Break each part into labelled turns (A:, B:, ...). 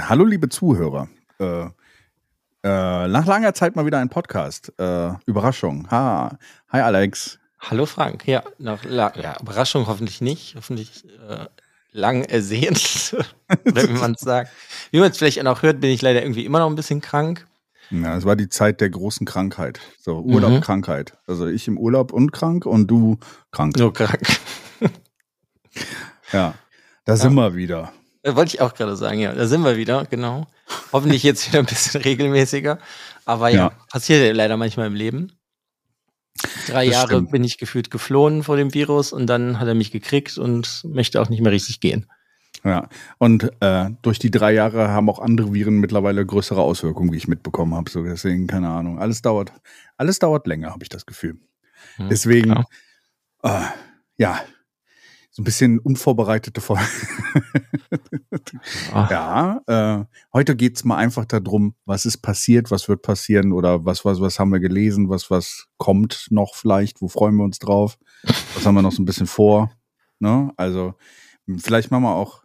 A: hallo, liebe Zuhörer. Äh, äh, nach langer Zeit mal wieder ein Podcast. Äh, Überraschung. Ha. Hi, Alex.
B: Hallo, Frank. Ja, nach, ja, Überraschung hoffentlich nicht. Hoffentlich äh, lang ersehnt, wie man es sagt. Wie man es vielleicht auch hört, bin ich leider irgendwie immer noch ein bisschen krank.
A: Ja, es war die Zeit der großen Krankheit. So, Urlaub, mhm. Krankheit. Also ich im Urlaub und krank und du krank.
B: Nur krank.
A: ja, da ja. sind wir wieder.
B: Da wollte ich auch gerade sagen, ja, da sind wir wieder, genau. Hoffentlich jetzt wieder ein bisschen regelmäßiger. Aber ja, ja. passiert ja leider manchmal im Leben. Drei das Jahre stimmt. bin ich gefühlt geflohen vor dem Virus und dann hat er mich gekriegt und möchte auch nicht mehr richtig gehen.
A: Ja, und äh, durch die drei Jahre haben auch andere Viren mittlerweile größere Auswirkungen, wie ich mitbekommen habe. So deswegen, keine Ahnung. Alles dauert, alles dauert länger, habe ich das Gefühl. Hm, deswegen, äh, ja, so ein bisschen unvorbereitete Folge. ja, äh, heute geht's mal einfach darum, was ist passiert, was wird passieren oder was, was, was haben wir gelesen, was, was kommt noch vielleicht, wo freuen wir uns drauf, was haben wir noch so ein bisschen vor. Ne? Also, vielleicht machen wir auch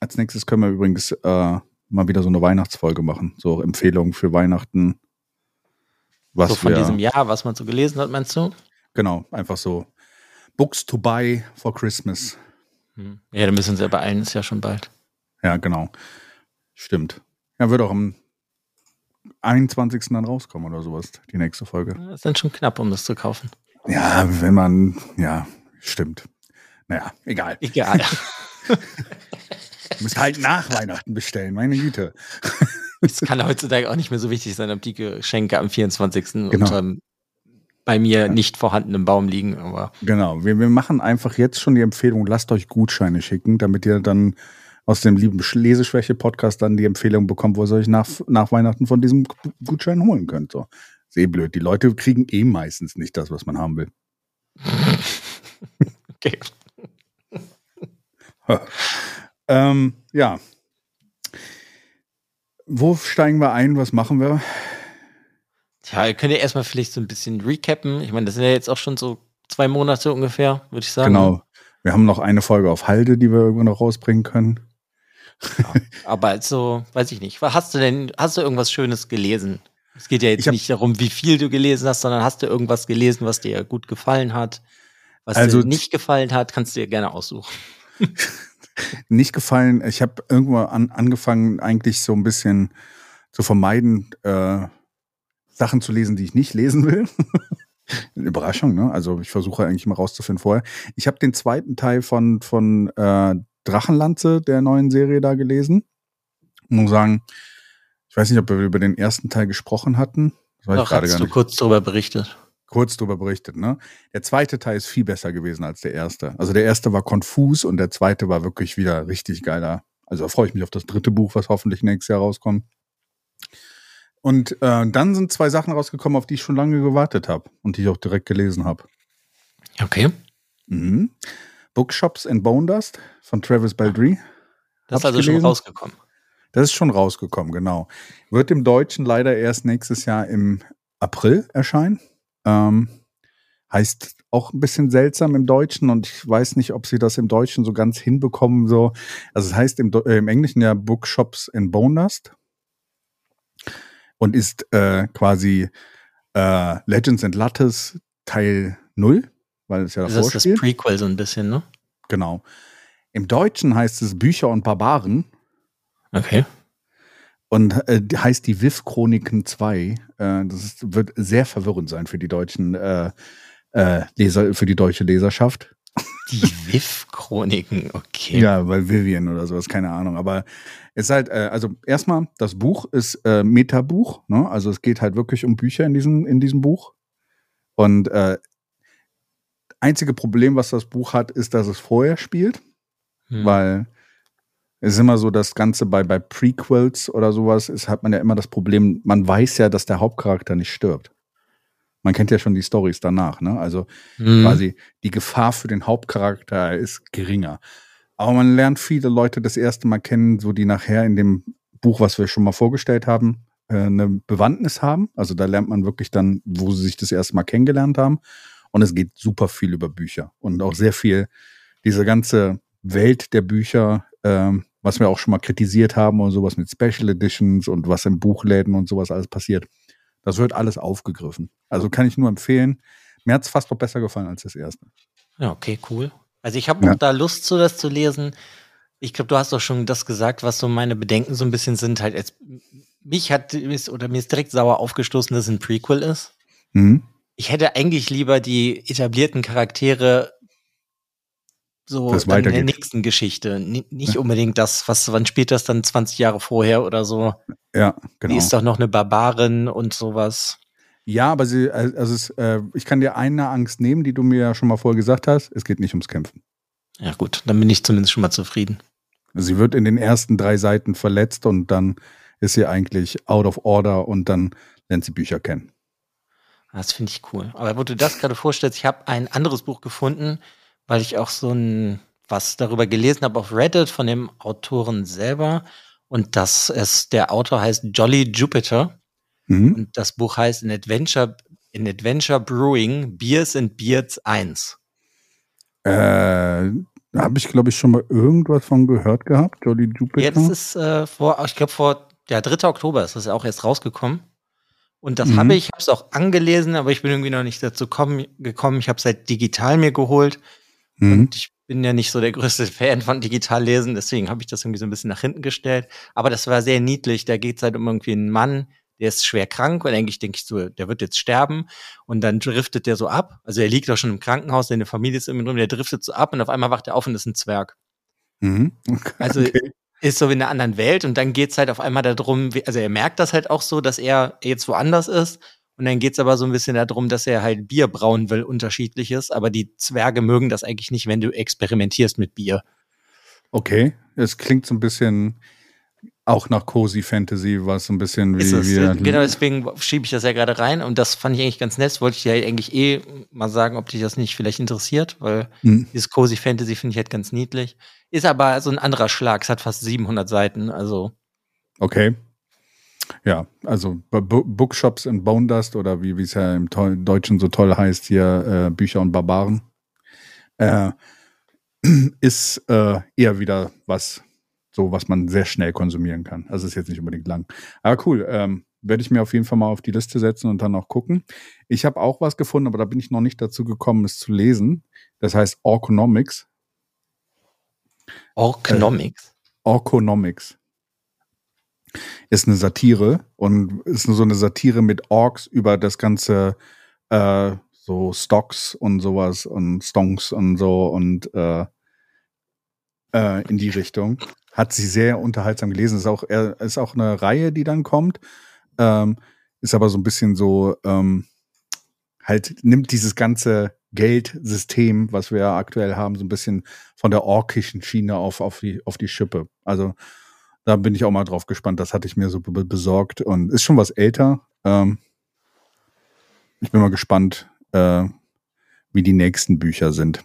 A: als nächstes können wir übrigens äh, mal wieder so eine Weihnachtsfolge machen. So Empfehlungen für Weihnachten.
B: Was so von wir, diesem Jahr, was man so gelesen hat, meinst du?
A: Genau, einfach so Books to buy for Christmas.
B: Hm. Ja, da müssen sie ja beeilen, ist ja schon bald.
A: Ja, genau. Stimmt. Ja, wird auch am 21. dann rauskommen oder sowas, die nächste Folge.
B: Das ist dann schon knapp, um das zu kaufen.
A: Ja, wenn man, ja, stimmt. Naja, egal.
B: Egal.
A: Du musst halt nach Weihnachten bestellen, meine Güte.
B: Es kann heutzutage auch nicht mehr so wichtig sein, ob die Geschenke am 24. Genau. unterm bei mir nicht vorhandenen Baum liegen. Aber
A: genau, wir, wir machen einfach jetzt schon die Empfehlung, lasst euch Gutscheine schicken, damit ihr dann aus dem lieben Leseschwäche-Podcast dann die Empfehlung bekommt, wo ihr euch nach, nach Weihnachten von diesem Gutschein holen könnt. So. Sehr blöd. Die Leute kriegen eh meistens nicht das, was man haben will. okay. ähm, ja. Wo steigen wir ein? Was machen wir?
B: Tja, ihr könnt ja erstmal vielleicht so ein bisschen recappen. Ich meine, das sind ja jetzt auch schon so zwei Monate ungefähr, würde ich sagen.
A: Genau. Wir haben noch eine Folge auf Halde, die wir irgendwann noch rausbringen können.
B: Ja, aber also, weiß ich nicht. Hast du denn, hast du irgendwas Schönes gelesen? Es geht ja jetzt hab, nicht darum, wie viel du gelesen hast, sondern hast du irgendwas gelesen, was dir gut gefallen hat? Was also, dir nicht gefallen hat, kannst du dir gerne aussuchen.
A: nicht gefallen. Ich habe irgendwo an, angefangen, eigentlich so ein bisschen zu vermeiden, äh, Sachen zu lesen, die ich nicht lesen will. Überraschung, ne? Also ich versuche eigentlich mal rauszufinden vorher. Ich habe den zweiten Teil von, von äh, Drachenlanze der neuen Serie da gelesen. Muss sagen, ich weiß nicht, ob wir über den ersten Teil gesprochen hatten.
B: Das Doch, nicht. du kurz darüber berichtet
A: kurz darüber berichtet. Ne? Der zweite Teil ist viel besser gewesen als der erste. Also der erste war konfus und der zweite war wirklich wieder richtig geiler. Also da freue ich mich auf das dritte Buch, was hoffentlich nächstes Jahr rauskommt. Und äh, dann sind zwei Sachen rausgekommen, auf die ich schon lange gewartet habe und die ich auch direkt gelesen habe.
B: Okay.
A: Mhm. Bookshops and Bone Dust von Travis Baldry.
B: Das ist also gelesen. schon rausgekommen.
A: Das ist schon rausgekommen, genau. Wird im Deutschen leider erst nächstes Jahr im April erscheinen. Ähm, heißt auch ein bisschen seltsam im Deutschen und ich weiß nicht, ob sie das im Deutschen so ganz hinbekommen. So, also es heißt im, äh, im Englischen ja Bookshops in Bone Dust und ist äh, quasi äh, Legends and Lattes Teil 0, weil es ja
B: davor Das ist das Prequel so ein bisschen, ne?
A: Genau. Im Deutschen heißt es Bücher und Barbaren.
B: Okay
A: und äh, heißt die WIF-Chroniken 2. Äh, das ist, wird sehr verwirrend sein für die deutschen äh, äh, Leser, für die deutsche Leserschaft.
B: Die WIF-Chroniken, okay.
A: Ja, weil Vivian oder sowas, keine Ahnung. Aber es ist halt, äh, also erstmal, das Buch ist äh, Metabuch, ne? Also es geht halt wirklich um Bücher in diesem, in diesem Buch. Und äh, einzige Problem, was das Buch hat, ist, dass es vorher spielt. Hm. Weil es ist immer so, das Ganze bei, bei Prequels oder sowas, ist, hat man ja immer das Problem, man weiß ja, dass der Hauptcharakter nicht stirbt. Man kennt ja schon die Stories danach, ne? Also mhm. quasi die Gefahr für den Hauptcharakter ist geringer. Aber man lernt viele Leute das erste Mal kennen, so die nachher in dem Buch, was wir schon mal vorgestellt haben, äh, eine Bewandtnis haben. Also da lernt man wirklich dann, wo sie sich das erste Mal kennengelernt haben. Und es geht super viel über Bücher und auch sehr viel, diese ganze Welt der Bücher ähm, was wir auch schon mal kritisiert haben und sowas mit Special Editions und was in Buchläden und sowas alles passiert. Das wird alles aufgegriffen. Also kann ich nur empfehlen. Mir hat es fast noch besser gefallen als das erste.
B: Ja, okay, cool. Also ich habe ja. da Lust zu, das zu lesen. Ich glaube, du hast doch schon das gesagt, was so meine Bedenken so ein bisschen sind. Halt, jetzt, mich hat oder mir ist direkt sauer aufgestoßen, dass es ein Prequel ist. Mhm. Ich hätte eigentlich lieber die etablierten Charaktere so
A: das in der
B: nächsten Geschichte. nicht unbedingt das, was, wann spielt das dann 20 Jahre vorher oder so?
A: Ja, genau.
B: Die ist doch noch eine Barbarin und sowas.
A: Ja, aber sie, also es, äh, ich kann dir eine Angst nehmen, die du mir ja schon mal vorher gesagt hast. Es geht nicht ums Kämpfen.
B: Ja, gut, dann bin ich zumindest schon mal zufrieden.
A: Sie wird in den ersten drei Seiten verletzt und dann ist sie eigentlich out of order und dann lernt sie Bücher kennen.
B: Das finde ich cool. Aber wo du das gerade vorstellst, ich habe ein anderes Buch gefunden, weil ich auch so ein was darüber gelesen habe auf Reddit von dem Autoren selber. Und das ist, der Autor heißt Jolly Jupiter. Mhm. Und das Buch heißt In Adventure, In Adventure Brewing Beers and Beards 1.
A: Äh, habe ich, glaube ich, schon mal irgendwas von gehört gehabt, Jolly Jupiter.
B: Jetzt ist äh, vor, ich glaube, vor der 3. Oktober ist das ja auch erst rausgekommen. Und das mhm. habe ich, ich habe es auch angelesen, aber ich bin irgendwie noch nicht dazu kommen, gekommen. Ich habe es halt digital mir geholt. Mhm. Und ich bin ja nicht so der größte Fan von digital lesen, deswegen habe ich das irgendwie so ein bisschen nach hinten gestellt. Aber das war sehr niedlich. Da geht es halt um irgendwie einen Mann, der ist schwer krank und eigentlich denke ich so, der wird jetzt sterben und dann driftet der so ab. Also er liegt auch schon im Krankenhaus, seine Familie ist irgendwie drin, der driftet so ab und auf einmal wacht er auf und ist ein Zwerg. Mhm. Okay. Also ist so wie in einer anderen Welt und dann geht's halt auf einmal darum, also er merkt das halt auch so, dass er jetzt woanders ist und dann geht's aber so ein bisschen darum, dass er halt Bier brauen will, unterschiedliches, aber die Zwerge mögen das eigentlich nicht, wenn du experimentierst mit Bier.
A: Okay, es klingt so ein bisschen auch nach Cozy Fantasy, was so ein bisschen wie.
B: es,
A: wie
B: genau, deswegen schiebe ich das ja gerade rein und das fand ich eigentlich ganz nett. Wollte ich dir eigentlich eh mal sagen, ob dich das nicht vielleicht interessiert, weil
A: Hm.
B: dieses Cozy Fantasy finde ich halt ganz niedlich. Ist aber so ein anderer Schlag. Es hat fast 700 Seiten, also
A: Okay. Ja, also Bookshops in Bone Dust oder wie es ja im Deutschen so toll heißt hier, äh, Bücher und Barbaren, äh, ist äh, eher wieder was, so was man sehr schnell konsumieren kann. Also ist jetzt nicht unbedingt lang. Aber cool, ähm, werde ich mir auf jeden Fall mal auf die Liste setzen und dann auch gucken. Ich habe auch was gefunden, aber da bin ich noch nicht dazu gekommen, es zu lesen. Das heißt Orconomics.
B: Orknomics.
A: Orconomics. Ist eine Satire und ist so eine Satire mit Orks über das ganze äh, so Stocks und sowas und Stonks und so und äh, äh, in die Richtung. Hat sie sehr unterhaltsam gelesen. Ist auch, ist auch eine Reihe, die dann kommt. Ähm, ist aber so ein bisschen so, ähm, halt nimmt dieses ganze Geldsystem, was wir aktuell haben, so ein bisschen von der orkischen Schiene auf, auf, die, auf die Schippe. Also da bin ich auch mal drauf gespannt. Das hatte ich mir so be besorgt und ist schon was älter. Ähm, ich bin mal gespannt, äh, wie die nächsten Bücher sind.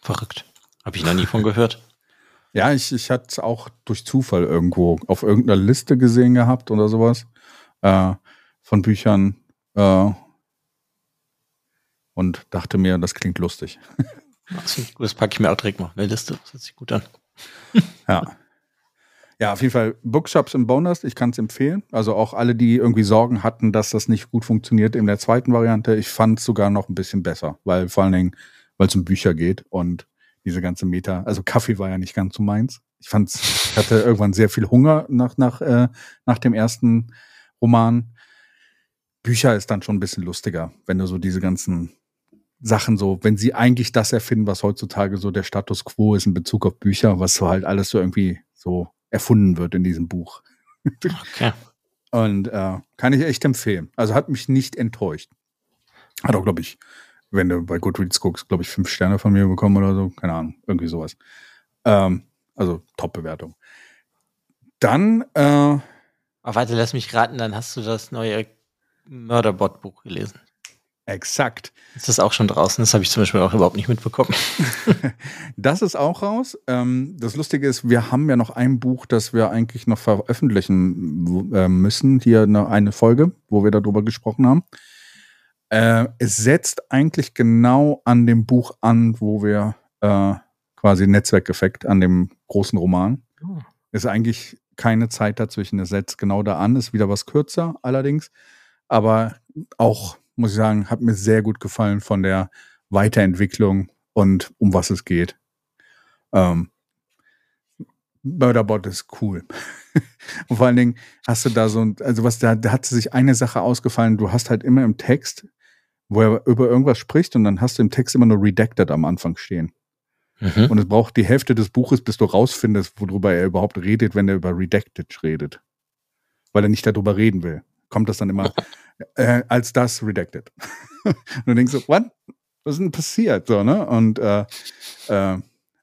B: Verrückt. Habe ich noch nie von gehört.
A: Ja, ich, ich hatte es auch durch Zufall irgendwo auf irgendeiner Liste gesehen gehabt oder sowas äh, von Büchern äh, und dachte mir, das klingt lustig.
B: Das, packe ich mir auch direkt mal auf meine Liste. Das hört sich gut an.
A: Ja. Ja, auf jeden Fall Bookshops im Bonus, ich kann es empfehlen. Also auch alle, die irgendwie Sorgen hatten, dass das nicht gut funktioniert in der zweiten Variante, ich fand es sogar noch ein bisschen besser, weil vor allen Dingen, weil es um Bücher geht und diese ganze Meta, also Kaffee war ja nicht ganz so meins. Ich fand's, ich hatte irgendwann sehr viel Hunger nach, nach, äh, nach dem ersten Roman. Bücher ist dann schon ein bisschen lustiger, wenn du so diese ganzen Sachen so, wenn sie eigentlich das erfinden, was heutzutage so der Status quo ist in Bezug auf Bücher, was so halt alles so irgendwie so erfunden wird in diesem Buch.
B: Okay.
A: Und äh, kann ich echt empfehlen. Also hat mich nicht enttäuscht. Hat auch, glaube ich, wenn du bei Goodreads guckst, glaube ich, fünf Sterne von mir bekommen oder so. Keine Ahnung, irgendwie sowas. Ähm, also Top-Bewertung. Dann, äh,
B: Aber warte, lass mich raten, dann hast du das neue Murderbot-Buch gelesen.
A: Exakt.
B: Ist das auch schon draußen? Das habe ich zum Beispiel auch überhaupt nicht mitbekommen.
A: Das ist auch raus. Ähm, das Lustige ist, wir haben ja noch ein Buch, das wir eigentlich noch veröffentlichen äh, müssen. Hier eine, Folge, wo wir darüber gesprochen haben. Äh, es setzt eigentlich genau an dem Buch an, wo wir äh, quasi Netzwerkeffekt an dem großen Roman.
B: Oh.
A: Ist eigentlich keine Zeit dazwischen. Es setzt genau da an, ist wieder was kürzer allerdings. Aber auch, muss ich sagen, hat mir sehr gut gefallen von der Weiterentwicklung und um was es geht. Ähm, Murderbot ist cool. und vor allen Dingen hast du da so, ein- also was da, da hat sich eine Sache ausgefallen, du hast halt immer im Text, wo er über irgendwas spricht und dann hast du im Text immer nur redacted am Anfang stehen.
B: Mhm.
A: Und es braucht die Hälfte des Buches, bis du rausfindest, worüber er überhaupt redet, wenn er über Redacted redet. Weil er nicht darüber reden will. Kommt das dann immer äh, als das Redacted. und du denkst so, what? Was ist denn passiert? So, ne? Und äh, äh,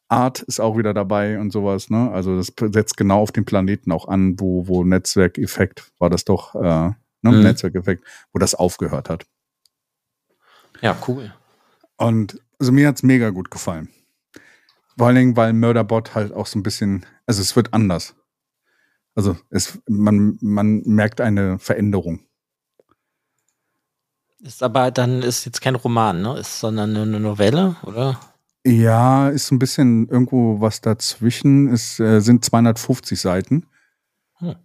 A: Art ist auch wieder dabei und sowas, ne? Also das setzt genau auf den Planeten auch an, wo, wo Netzwerkeffekt war das doch, äh, ne?
B: Mhm.
A: Netzwerkeffekt, wo das aufgehört hat.
B: Ja, cool.
A: Und also mir hat's mega gut gefallen. Vor allen Dingen, weil Murderbot halt auch so ein bisschen, also es wird anders. Also es, man, man merkt eine Veränderung.
B: Ist aber dann ist jetzt kein Roman, ne? Ist sondern eine Novelle, oder?
A: Ja, ist so ein bisschen irgendwo was dazwischen. Es äh, sind 250 Seiten.
B: Hm.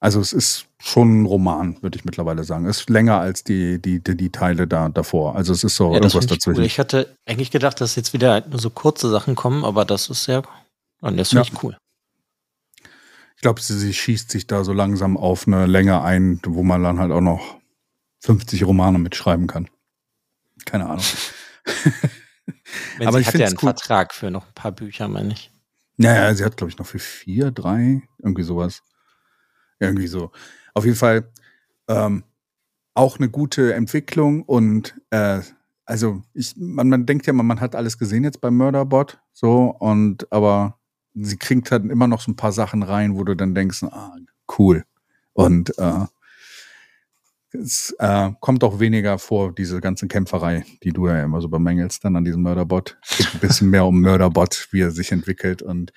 A: Also es ist schon ein Roman, würde ich mittlerweile sagen. Es ist länger als die, die, die, die Teile da davor. Also es ist so
B: Ja,
A: irgendwas
B: ich
A: dazwischen.
B: cool. Ich hatte eigentlich gedacht, dass jetzt wieder nur so kurze Sachen kommen, aber das ist sehr, und das finde
A: Ja.
B: ich cool.
A: Ich glaube, sie, sie schießt sich da so langsam auf eine Länge ein, wo man dann halt auch noch 50 Romane mitschreiben kann. Keine Ahnung. Aber
B: sie
A: ich
B: hat ja einen
A: cool.
B: Vertrag für noch ein paar Bücher, meine ich.
A: Ja, ja, sie hat, glaube ich, noch für vier, drei, irgendwie sowas. Irgendwie so. Auf jeden Fall ähm, auch eine gute Entwicklung und äh, also ich, man, man denkt ja, man, man hat alles gesehen jetzt beim Murderbot, so, und aber sie kriegt halt immer noch so ein paar Sachen rein, wo du dann denkst, ah, cool. Und äh, es äh, kommt auch weniger vor, diese ganze Kämpferei, die du ja immer so bemängelst, dann an diesem Mörderbot. Es geht ein bisschen mehr um Mörderbot, wie er sich entwickelt. Und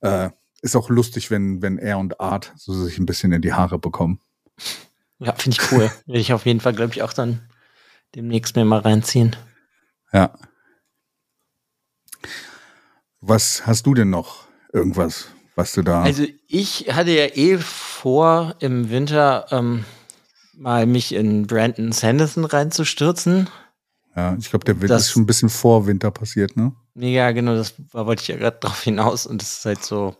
A: äh, ist auch lustig, wenn, wenn er und Art so sich ein bisschen in die Haare bekommen.
B: Ja, finde ich cool. Will ich auf jeden Fall, glaube ich, auch dann demnächst mir mal reinziehen.
A: Ja. Was hast du denn noch? Irgendwas, was du da.
B: Also ich hatte ja eh vor, im Winter ähm, mal mich in Brandon Sanderson reinzustürzen.
A: Ja, ich glaube, der Winter ist schon ein bisschen vor Winter passiert, ne?
B: Ja, genau, das wollte ich ja gerade drauf hinaus. Und das ist halt so,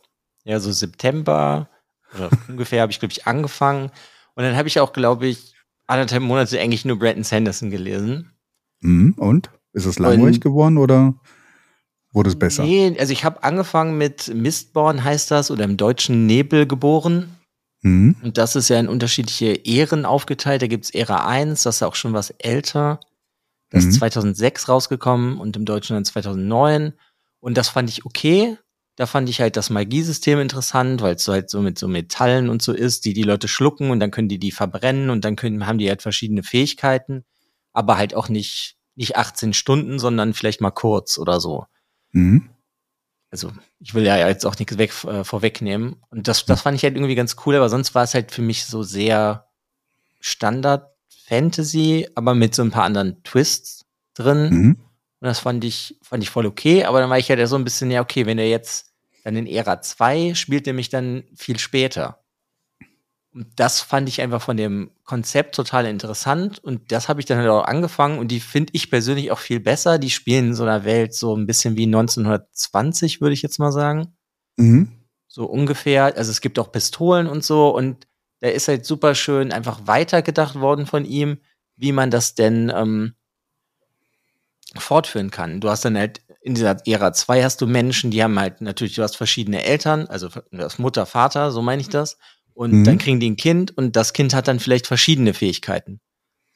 B: ja, so September oder ungefähr habe ich, glaube ich, angefangen. Und dann habe ich auch, glaube ich, anderthalb Monate eigentlich nur Brandon Sanderson gelesen.
A: Mhm, und? Ist es langweilig geworden oder wurde es besser?
B: Nee, also ich habe angefangen mit Mistborn heißt das oder im Deutschen Nebel geboren. Mhm. Und das ist ja in unterschiedliche Ehren aufgeteilt. Da gibt es Ära 1, das ist auch schon was älter. Das mhm. ist 2006 rausgekommen und im Deutschen dann 2009. Und das fand ich okay. Da fand ich halt das Magiesystem interessant, weil es so halt so mit so Metallen und so ist, die die Leute schlucken und dann können die die verbrennen und dann können, haben die halt verschiedene Fähigkeiten, aber halt auch nicht, nicht 18 Stunden, sondern vielleicht mal kurz oder so. Mhm also ich will ja jetzt auch nichts weg, äh, vorwegnehmen. Und das, das fand ich halt irgendwie ganz cool, aber sonst war es halt für mich so sehr Standard Fantasy, aber mit so ein paar anderen Twists drin. Mhm. Und das fand ich, fand ich voll okay, aber dann war ich halt so ein bisschen, ja, okay, wenn er jetzt dann in Ära 2 spielt, er mich dann viel später. Und das fand ich einfach von dem Konzept total interessant und das habe ich dann halt auch angefangen und die finde ich persönlich auch viel besser. Die spielen in so einer Welt so ein bisschen wie 1920, würde ich jetzt mal sagen. Mhm. So ungefähr. Also es gibt auch Pistolen und so und da ist halt super schön einfach weitergedacht worden von ihm, wie man das denn ähm, fortführen kann. Du hast dann halt in dieser Ära 2 hast du Menschen, die haben halt natürlich, du hast verschiedene Eltern, also das Mutter, Vater, so meine ich das. Und mhm. dann kriegen die ein Kind und das Kind hat dann vielleicht verschiedene Fähigkeiten.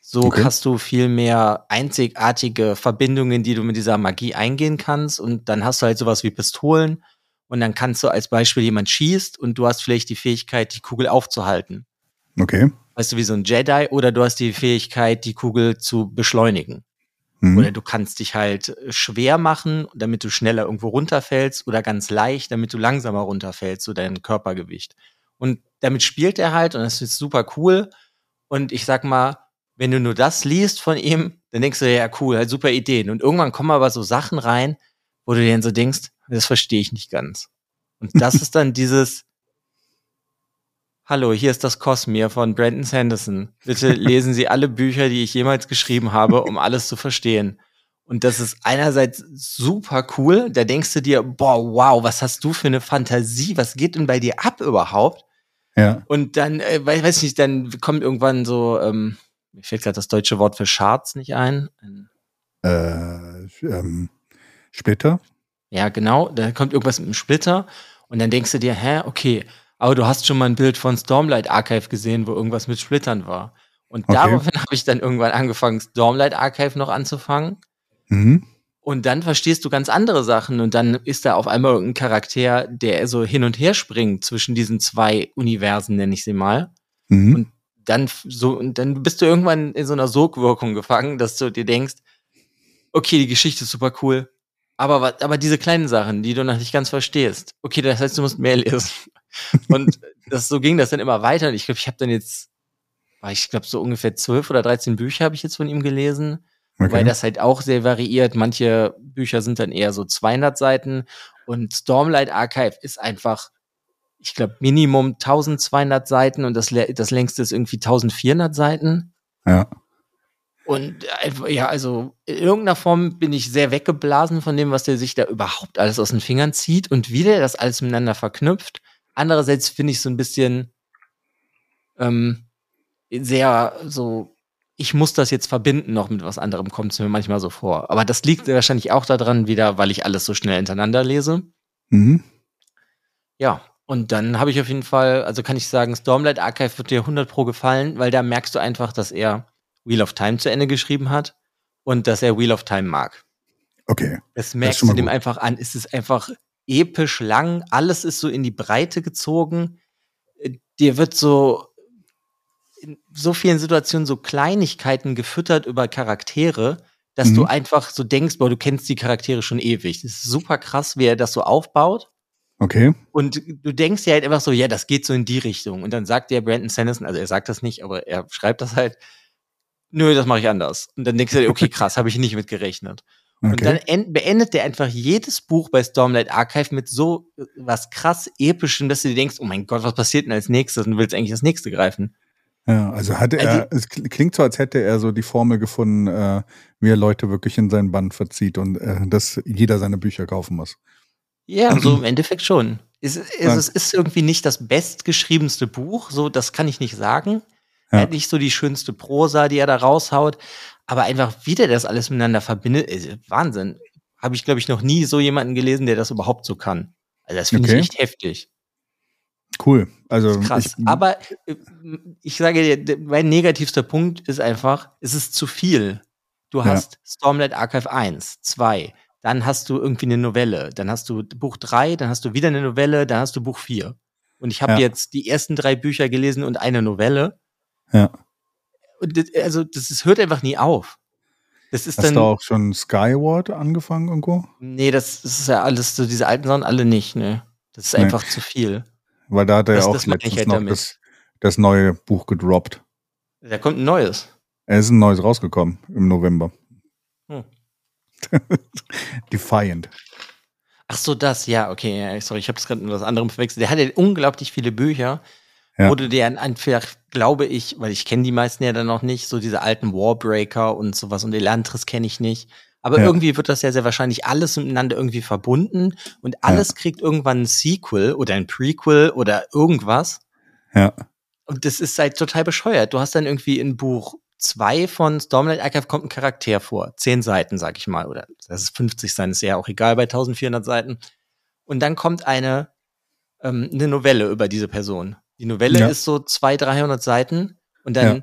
B: So okay. hast du viel mehr einzigartige Verbindungen, die du mit dieser Magie eingehen kannst. Und dann hast du halt sowas wie Pistolen. Und dann kannst du als Beispiel jemand schießt und du hast vielleicht die Fähigkeit, die Kugel aufzuhalten.
A: Okay.
B: Weißt du, wie so ein Jedi oder du hast die Fähigkeit, die Kugel zu beschleunigen. Mhm. Oder du kannst dich halt schwer machen, damit du schneller irgendwo runterfällst oder ganz leicht, damit du langsamer runterfällst, so dein Körpergewicht. Und damit spielt er halt und das ist super cool. Und ich sag mal, wenn du nur das liest von ihm, dann denkst du, ja, cool, halt super Ideen. Und irgendwann kommen aber so Sachen rein, wo du dir dann so denkst, das verstehe ich nicht ganz. Und das ist dann dieses, Hallo, hier ist das Cosmere von Brandon Sanderson. Bitte lesen Sie alle Bücher, die ich jemals geschrieben habe, um alles zu verstehen. Und das ist einerseits super cool. Da denkst du dir, boah, wow, was hast du für eine Fantasie? Was geht denn bei dir ab überhaupt?
A: Ja.
B: Und dann, äh, weiß nicht, dann kommt irgendwann so, ähm, mir fällt gerade das deutsche Wort für Charts nicht ein.
A: Äh, ähm, Splitter?
B: Ja, genau. Da kommt irgendwas mit einem Splitter und dann denkst du dir, hä, okay, aber du hast schon mal ein Bild von Stormlight Archive gesehen, wo irgendwas mit Splittern war. Und okay. daraufhin habe ich dann irgendwann angefangen, Stormlight Archive noch anzufangen. Mhm. Und dann verstehst du ganz andere Sachen und dann ist da auf einmal ein Charakter, der so hin und her springt zwischen diesen zwei Universen, nenne ich sie mal. Mhm. Und dann so, und dann bist du irgendwann in so einer Sogwirkung gefangen, dass du dir denkst, okay, die Geschichte ist super cool, aber, aber diese kleinen Sachen, die du noch nicht ganz verstehst, okay, das heißt, du musst mehr lesen. und das, so ging das dann immer weiter. Und ich glaube, ich habe dann jetzt, ich glaube, so ungefähr zwölf oder dreizehn Bücher habe ich jetzt von ihm gelesen. Okay. Weil das halt auch sehr variiert. Manche Bücher sind dann eher so 200 Seiten und Stormlight Archive ist einfach, ich glaube, Minimum 1200 Seiten und das, das längste ist irgendwie 1400 Seiten.
A: Ja.
B: Und ja, also in irgendeiner Form bin ich sehr weggeblasen von dem, was der sich da überhaupt alles aus den Fingern zieht und wie der das alles miteinander verknüpft. Andererseits finde ich so ein bisschen ähm, sehr so ich muss das jetzt verbinden noch mit was anderem, kommt es mir manchmal so vor. Aber das liegt wahrscheinlich auch daran wieder, weil ich alles so schnell hintereinander lese. Mhm. Ja, und dann habe ich auf jeden Fall, also kann ich sagen, Stormlight Archive wird dir 100 pro gefallen, weil da merkst du einfach, dass er Wheel of Time zu Ende geschrieben hat und dass er Wheel of Time mag.
A: Okay.
B: Das merkst das du dem gut. einfach an. Es ist einfach episch lang, alles ist so in die Breite gezogen. Dir wird so in so vielen Situationen so Kleinigkeiten gefüttert über Charaktere, dass mhm. du einfach so denkst, boah, du kennst die Charaktere schon ewig. Das ist super krass, wie er das so aufbaut.
A: Okay.
B: Und du denkst ja halt einfach so, ja, das geht so in die Richtung. Und dann sagt der Brandon Sanderson, also er sagt das nicht, aber er schreibt das halt, nö, das mache ich anders. Und dann denkst du dir, okay, krass, habe ich nicht mit gerechnet. Okay. Und dann beendet der einfach jedes Buch bei Stormlight Archive mit so was krass epischem, dass du dir denkst, oh mein Gott, was passiert denn als nächstes? Und willst eigentlich das nächste greifen.
A: Ja, also hatte er, also, es klingt so, als hätte er so die Formel gefunden, äh, wie er Leute wirklich in seinen Band verzieht und äh, dass jeder seine Bücher kaufen muss.
B: Ja, so im Endeffekt schon. Es, es, es, ist irgendwie nicht das bestgeschriebenste Buch, so das kann ich nicht sagen. Ja. Er hat nicht so die schönste Prosa, die er da raushaut, aber einfach, wie der das alles miteinander verbindet, ist Wahnsinn. Habe ich, glaube ich, noch nie so jemanden gelesen, der das überhaupt so kann. Also das finde okay. ich echt heftig.
A: Cool. Also
B: krass. Ich, aber äh, ich sage dir, mein negativster Punkt ist einfach, es ist zu viel. Du hast ja. Stormlight Archive 1, 2, dann hast du irgendwie eine Novelle, dann hast du Buch 3, dann hast du wieder eine Novelle, dann hast du Buch 4. Und ich habe ja. jetzt die ersten drei Bücher gelesen und eine Novelle.
A: Ja.
B: Und das, also das, das hört einfach nie auf. Das ist
A: Hast
B: dann,
A: du auch schon Skyward angefangen irgendwo?
B: Nee, das, das ist ja alles so, diese alten Sachen alle nicht, ne. Das ist nee. einfach zu viel.
A: Weil da hat er ja auch letztens halt noch das, das, neue Buch gedroppt.
B: Da kommt ein neues.
A: Es ist ein neues rausgekommen im November. Hm. Defiant.
B: Ach so, das, ja, okay. Sorry, ich habe das gerade mit was anderem verwechselt. Der hat ja unglaublich viele Bücher. Ja. Wurde der einfach, glaube ich, weil ich kenne die meisten ja dann noch nicht, so diese alten Warbreaker und sowas und Elantris kenne ich nicht. Aber ja. irgendwie wird das ja sehr wahrscheinlich alles miteinander irgendwie verbunden und alles ja. kriegt irgendwann ein Sequel oder ein Prequel oder irgendwas.
A: Ja.
B: Und das ist halt total bescheuert. Du hast dann irgendwie in Buch zwei von Stormlight Archive kommt ein Charakter vor. Zehn Seiten, sag ich mal. Oder das ist 50 sein, ist ja auch egal bei 1400 Seiten. Und dann kommt eine, ähm, eine Novelle über diese Person. Die Novelle ja. ist so 200, 300 Seiten. Und dann.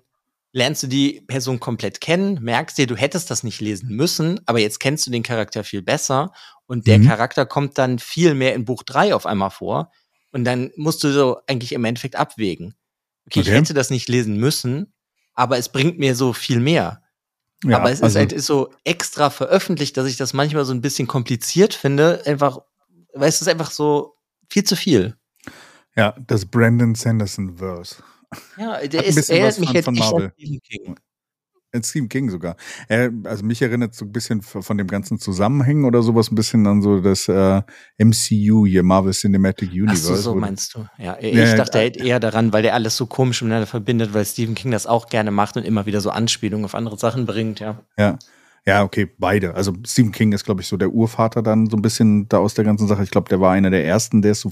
B: Lernst du die Person komplett kennen, merkst dir, du hättest das nicht lesen müssen, aber jetzt kennst du den Charakter viel besser. Und der mhm. Charakter kommt dann viel mehr in Buch drei auf einmal vor. Und dann musst du so eigentlich im Endeffekt abwägen. Okay, okay. ich hätte das nicht lesen müssen, aber es bringt mir so viel mehr. Ja, aber es also, ist halt ist so extra veröffentlicht, dass ich das manchmal so ein bisschen kompliziert finde. Einfach, weil es ist einfach so viel zu viel.
A: Ja, das Brandon Sanderson-Verse.
B: Ja, der ist, erinnert mich jetzt
A: von Marvel. Stephen King. Stephen King sogar. Er, also mich erinnert so ein bisschen von dem ganzen Zusammenhängen oder sowas ein bisschen an so das äh, MCU hier, Marvel Cinematic Universe. Ach
B: so, so meinst du. Ja, ich ja, dachte halt eher daran, weil der alles so komisch miteinander verbindet, weil Stephen King das auch gerne macht und immer wieder so Anspielungen auf andere Sachen bringt, ja.
A: Ja. Ja, okay, beide. Also Stephen King ist, glaube ich, so der Urvater dann so ein bisschen da aus der ganzen Sache. Ich glaube, der war einer der ersten, der es so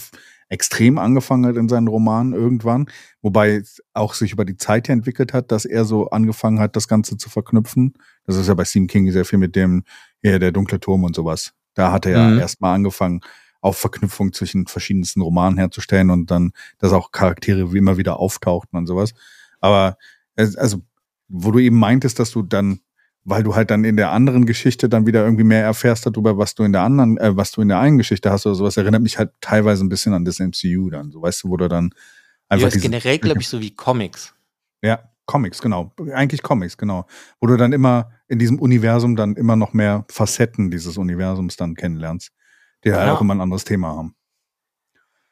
A: extrem angefangen hat in seinen Romanen irgendwann, wobei es auch sich über die Zeit her entwickelt hat, dass er so angefangen hat, das Ganze zu verknüpfen. Das ist ja bei Stephen King sehr viel mit dem, ja, der dunkle Turm und sowas. Da hat er ja mhm. erstmal angefangen, auch Verknüpfung zwischen verschiedensten Romanen herzustellen und dann, dass auch Charaktere wie immer wieder auftauchten und sowas. Aber, also, wo du eben meintest, dass du dann weil du halt dann in der anderen Geschichte dann wieder irgendwie mehr erfährst darüber, was du in der anderen, äh, was du in der einen Geschichte hast oder sowas, erinnert mich halt teilweise ein bisschen an das MCU dann, so weißt du, wo du dann
B: einfach. Ja, ist generell, glaube ich, so wie Comics.
A: Ja, Comics, genau. Eigentlich Comics, genau. Wo du dann immer in diesem Universum dann immer noch mehr Facetten dieses Universums dann kennenlernst, die ja. halt auch immer ein anderes Thema haben.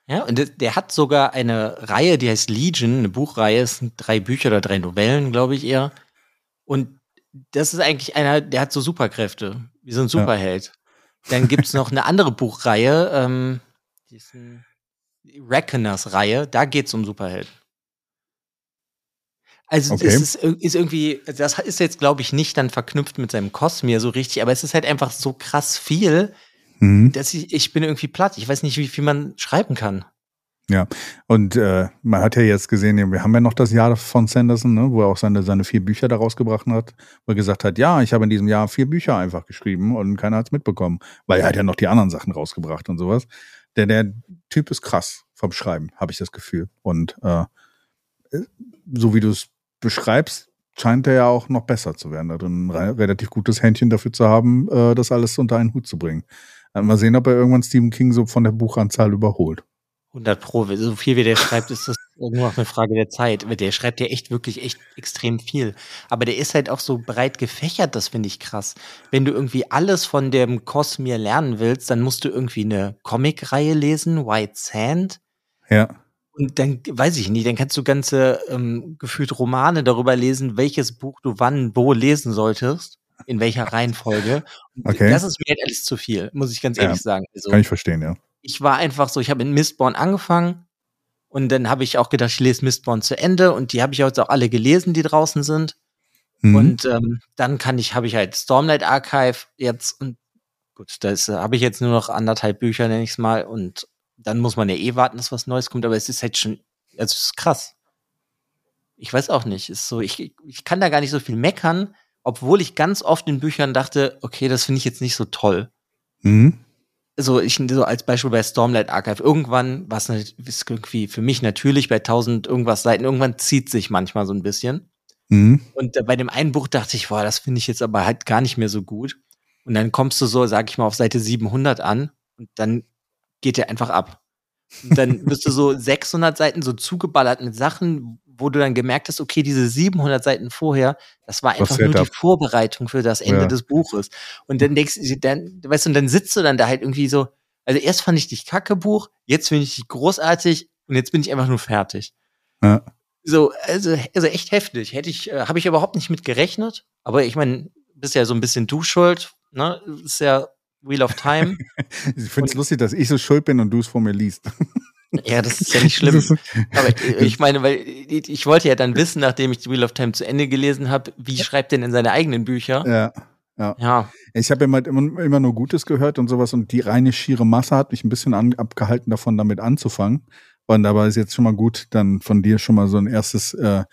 B: Ja, und der, der hat sogar eine Reihe, die heißt Legion, eine Buchreihe, es sind drei Bücher oder drei Novellen, glaube ich eher. Und das ist eigentlich einer, der hat so Superkräfte, wie so ein Superheld. Ja. Dann gibt's noch eine andere Buchreihe, ähm, diesen Reckoners-Reihe, da geht's um Superheld. Also okay. das ist, ist, irgendwie, das ist jetzt, glaube ich, nicht dann verknüpft mit seinem Cosmere so richtig, aber es ist halt einfach so krass viel, mhm. dass ich, ich bin irgendwie platt. Ich weiß nicht, wie viel man schreiben kann.
A: Ja, und äh, man hat ja jetzt gesehen, wir haben ja noch das Jahr von Sanderson, ne, wo er auch seine, seine vier Bücher daraus gebracht hat, wo er gesagt hat, ja, ich habe in diesem Jahr vier Bücher einfach geschrieben und keiner hat es mitbekommen, weil er hat ja noch die anderen Sachen rausgebracht und sowas. Der, der Typ ist krass vom Schreiben, habe ich das Gefühl. Und äh, so wie du es beschreibst, scheint er ja auch noch besser zu werden, da drin ein relativ gutes Händchen dafür zu haben, äh, das alles unter einen Hut zu bringen. Mal sehen, ob er irgendwann Stephen King so von der Buchanzahl überholt.
B: 100 Pro. So viel wie der schreibt, ist das nur noch eine Frage der Zeit. Der schreibt ja echt wirklich echt extrem viel. Aber der ist halt auch so breit gefächert, das finde ich krass. Wenn du irgendwie alles von dem Cosmere lernen willst, dann musst du irgendwie eine Comicreihe lesen, White Sand.
A: Ja.
B: Und dann weiß ich nicht, dann kannst du ganze ähm, gefühlt Romane darüber lesen, welches Buch du wann wo lesen solltest, in welcher Reihenfolge.
A: Okay.
B: Das ist mir halt alles zu viel, muss ich ganz ehrlich
A: Ja.
B: sagen. Also,
A: Kann ich verstehen, ja.
B: Ich war einfach so, ich habe in Mistborn angefangen und dann habe ich auch gedacht, ich lese Mistborn zu Ende und die habe ich jetzt auch alle gelesen, die draußen sind.
A: Mhm.
B: Und ähm, dann kann ich, habe ich halt Stormlight Archive jetzt und gut, das äh, habe ich jetzt nur noch anderthalb Bücher, nenne ich es mal, und dann muss man ja eh warten, dass was Neues kommt, aber es ist halt schon, also es ist krass. Ich weiß auch nicht, ist so, ich, ich kann da gar nicht so viel meckern, obwohl ich ganz oft in Büchern dachte, okay, das finde ich jetzt nicht so toll
A: Mhm.
B: So ich so als Beispiel bei Stormlight Archive irgendwann was ist irgendwie für mich natürlich bei 1000 irgendwas Seiten irgendwann zieht sich manchmal so ein bisschen.
A: Mhm.
B: und bei dem einen Buch dachte ich boah das finde ich jetzt aber halt gar nicht mehr so gut. Und dann kommst du so sag ich mal auf Seite 700 an und dann geht der einfach ab. Und dann bist du so 600 Seiten so zugeballert mit Sachen wo du dann gemerkt hast okay diese 700 Seiten vorher das war einfach nur die. Vorbereitung für das Ende
A: Ja.
B: des Buches und dann denkst du, dann, weißt du, und dann sitzt du dann da halt irgendwie so, also erst fand ich dich kacke Buch, jetzt finde ich dich großartig und jetzt bin ich einfach nur fertig.
A: Ja.
B: So, also, also echt heftig. Hätte ich, äh, habe ich überhaupt nicht mit gerechnet, aber ich meine, bist ja so ein bisschen du schuld, ne? Ist ja Wheel of Time.
A: Ich finde es lustig, dass ich so schuld bin und du es vor mir liest.
B: ja, das ist ja nicht schlimm. Aber ich meine, weil ich wollte ja dann wissen, nachdem ich Wheel of Time zu Ende gelesen habe, wie schreibt denn in seine eigenen Bücher?
A: ja.
B: Ja,
A: Ich habe immer, immer, immer nur Gutes gehört und sowas und die reine schiere Masse hat mich ein bisschen an, abgehalten davon, damit anzufangen. Und dabei ist jetzt schon mal gut, dann von dir schon mal so ein erstes, äh,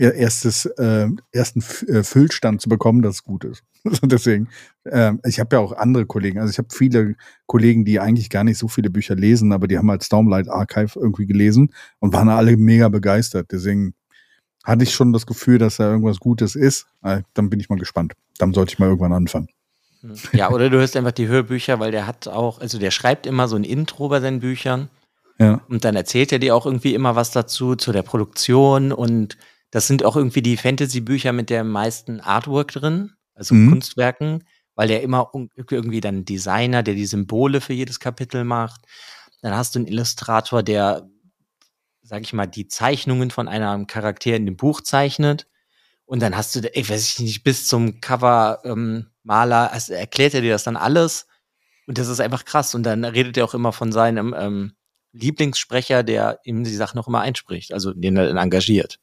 A: er- erstes, äh, ersten Füllstand zu bekommen, das gut ist. Deswegen, äh, ich habe ja auch andere Kollegen, also ich habe viele Kollegen, die eigentlich gar nicht so viele Bücher lesen, aber die haben halt Stormlight Archive irgendwie gelesen und waren alle mega begeistert. Deswegen hatte ich schon das Gefühl, dass da irgendwas Gutes ist. Äh, dann bin ich mal gespannt. Dann sollte ich mal irgendwann anfangen.
B: Hm. Ja, oder du hörst einfach die Hörbücher, weil der hat auch, also der schreibt immer so ein Intro bei seinen Büchern
A: Ja.
B: und dann erzählt er dir auch irgendwie immer was dazu, zu der Produktion und das sind auch irgendwie die Fantasy-Bücher mit der meisten Artwork drin, also
A: Mhm.
B: Kunstwerken, weil der immer irgendwie dann Designer, der die Symbole für jedes Kapitel macht. Dann hast du einen Illustrator, der, sag ich mal, die Zeichnungen von einem Charakter in dem Buch zeichnet. Und dann hast du, ich weiß ich nicht, bis zum Cover ähm, also erklärt er dir das dann alles. Und das ist einfach krass. Und dann redet er auch immer von seinem ähm, Lieblingssprecher, der ihm die Sachen noch immer einspricht, also den er dann engagiert.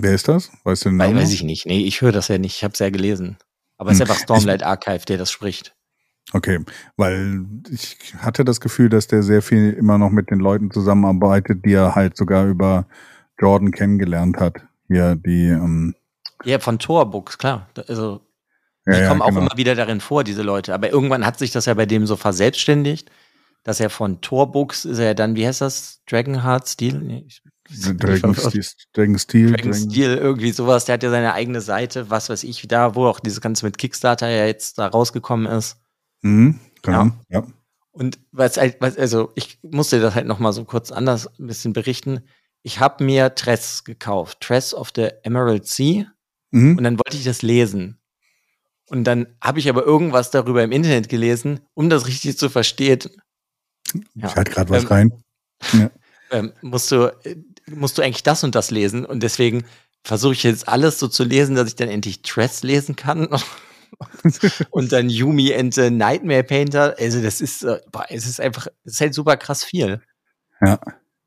A: Wer ist das? Weißt du den Namen?
B: weiß ich nicht. Nee, ich höre das ja nicht. Ich habe es ja gelesen. Aber es ist
A: Hm.
B: einfach Stormlight Archive, der das spricht.
A: Okay, weil ich hatte das Gefühl, dass der sehr viel immer noch mit den Leuten zusammenarbeitet, die er halt sogar über Jordan kennengelernt hat. Ja, die, ähm,
B: Ja, von Tor-Books, klar. Da- Also,
A: ja,
B: die
A: ja,
B: kommen auch
A: genau.
B: immer wieder darin vor, diese Leute. Aber irgendwann hat sich das ja bei dem so verselbstständigt, dass er von Tor-Books ist er ja dann, wie heißt das? Dragonheart Steel? Nee, ich-
A: Dragon Steel, Dragon Steel,
B: Dragon Steel, irgendwie sowas. Der hat ja seine eigene Seite, was weiß ich, da, wo auch dieses Ganze mit Kickstarter ja jetzt da rausgekommen ist.
A: Mhm, genau, ja.
B: Und was, halt- was also ich musste das halt noch mal so kurz anders ein bisschen berichten. Ich habe mir Tress gekauft, Tress of the Emerald Sea,
A: Mhm.
B: und dann wollte ich das lesen. Und dann habe ich aber irgendwas darüber im Internet gelesen, um das richtig zu verstehen. Ja.
A: Ich halte gerade was
B: Ähm,
A: rein.
B: ähm, musst du, äh, musst du eigentlich das und das lesen. Und deswegen versuche ich jetzt alles so zu lesen, dass ich dann endlich Tress lesen kann. und dann Yumi and the Nightmare Painter. Also das ist, äh, boah, es ist einfach, es ist halt super krass viel.
A: Ja.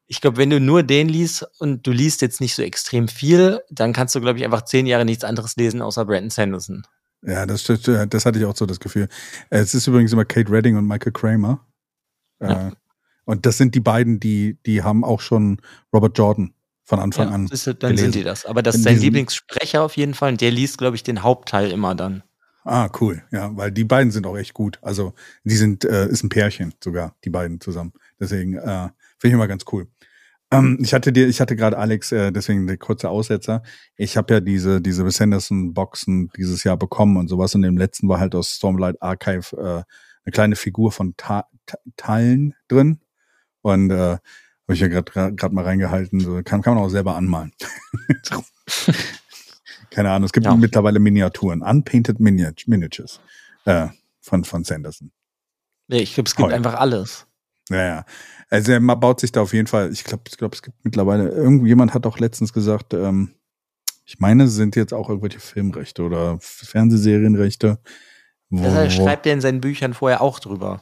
B: Ich glaube, wenn du nur den liest und du liest jetzt nicht so extrem viel, dann kannst du, glaube ich, einfach zehn Jahre nichts anderes lesen außer Brandon Sanderson.
A: Ja, das, das, das hatte ich auch so das Gefühl. Äh, Es ist übrigens immer Kate Redding und Michael Kramer.
B: Ja.
A: Äh, und das sind die beiden, die, die haben auch schon Robert Jordan von Anfang an.
B: siehst du, dann
A: gelesen.
B: sind die das. Aber das ist sein Lieblingssprecher auf jeden Fall und der liest, glaube ich, den Hauptteil immer dann.
A: Ah, cool. Ja, weil die beiden sind auch echt gut. Also, die sind, äh, ist ein Pärchen sogar, die beiden zusammen. Deswegen äh, finde ich immer ganz cool. Ähm, ich hatte dir, ich hatte gerade Alex, äh, deswegen der kurze Aussetzer. Ich habe ja diese, diese Sanderson-Boxen dieses Jahr bekommen und sowas. Und im letzten war halt aus Stormlight Archive äh, eine kleine Figur von Ta Ta Teilen drin. Und äh, habe ich ja gerade gerade mal reingehalten. So, kann, kann man auch selber anmalen. Keine Ahnung, es gibt
B: Ja.
A: mittlerweile Miniaturen, unpainted Miniat- Miniatures äh, von, von Sanderson.
B: Nee, ich glaube, es gibt
A: Toll.
B: einfach alles.
A: Ja, ja. Also er baut sich da auf jeden Fall, ich glaube, ich glaube, es gibt mittlerweile, irgendjemand hat auch letztens gesagt, ähm, ich meine, es sind jetzt auch irgendwelche Filmrechte oder Fernsehserienrechte. Wo,
B: Das
A: wo-
B: schreibt er in seinen Büchern vorher auch drüber.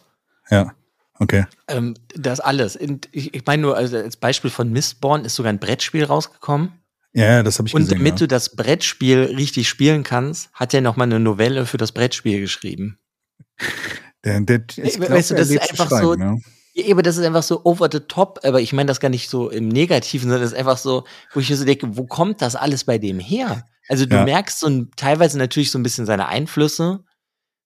A: Ja, okay.
B: Ähm, das alles. Und ich, ich meine nur, also als Beispiel von Mistborn ist sogar ein Brettspiel rausgekommen.
A: Ja, das habe ich
B: Und
A: gesehen.
B: damit
A: ja.
B: du das Brettspiel richtig spielen kannst, hat er nochmal eine Novelle für das Brettspiel geschrieben.
A: Der, der,
B: Weißt
A: glaub,
B: du, das ist einfach so- Ja, aber das ist einfach so over the top, aber ich meine das gar nicht so im Negativen, sondern das ist einfach so, wo ich mir so denke, wo kommt das alles bei dem her? Also du
A: Ja.
B: merkst so ein, teilweise natürlich so ein bisschen seine Einflüsse,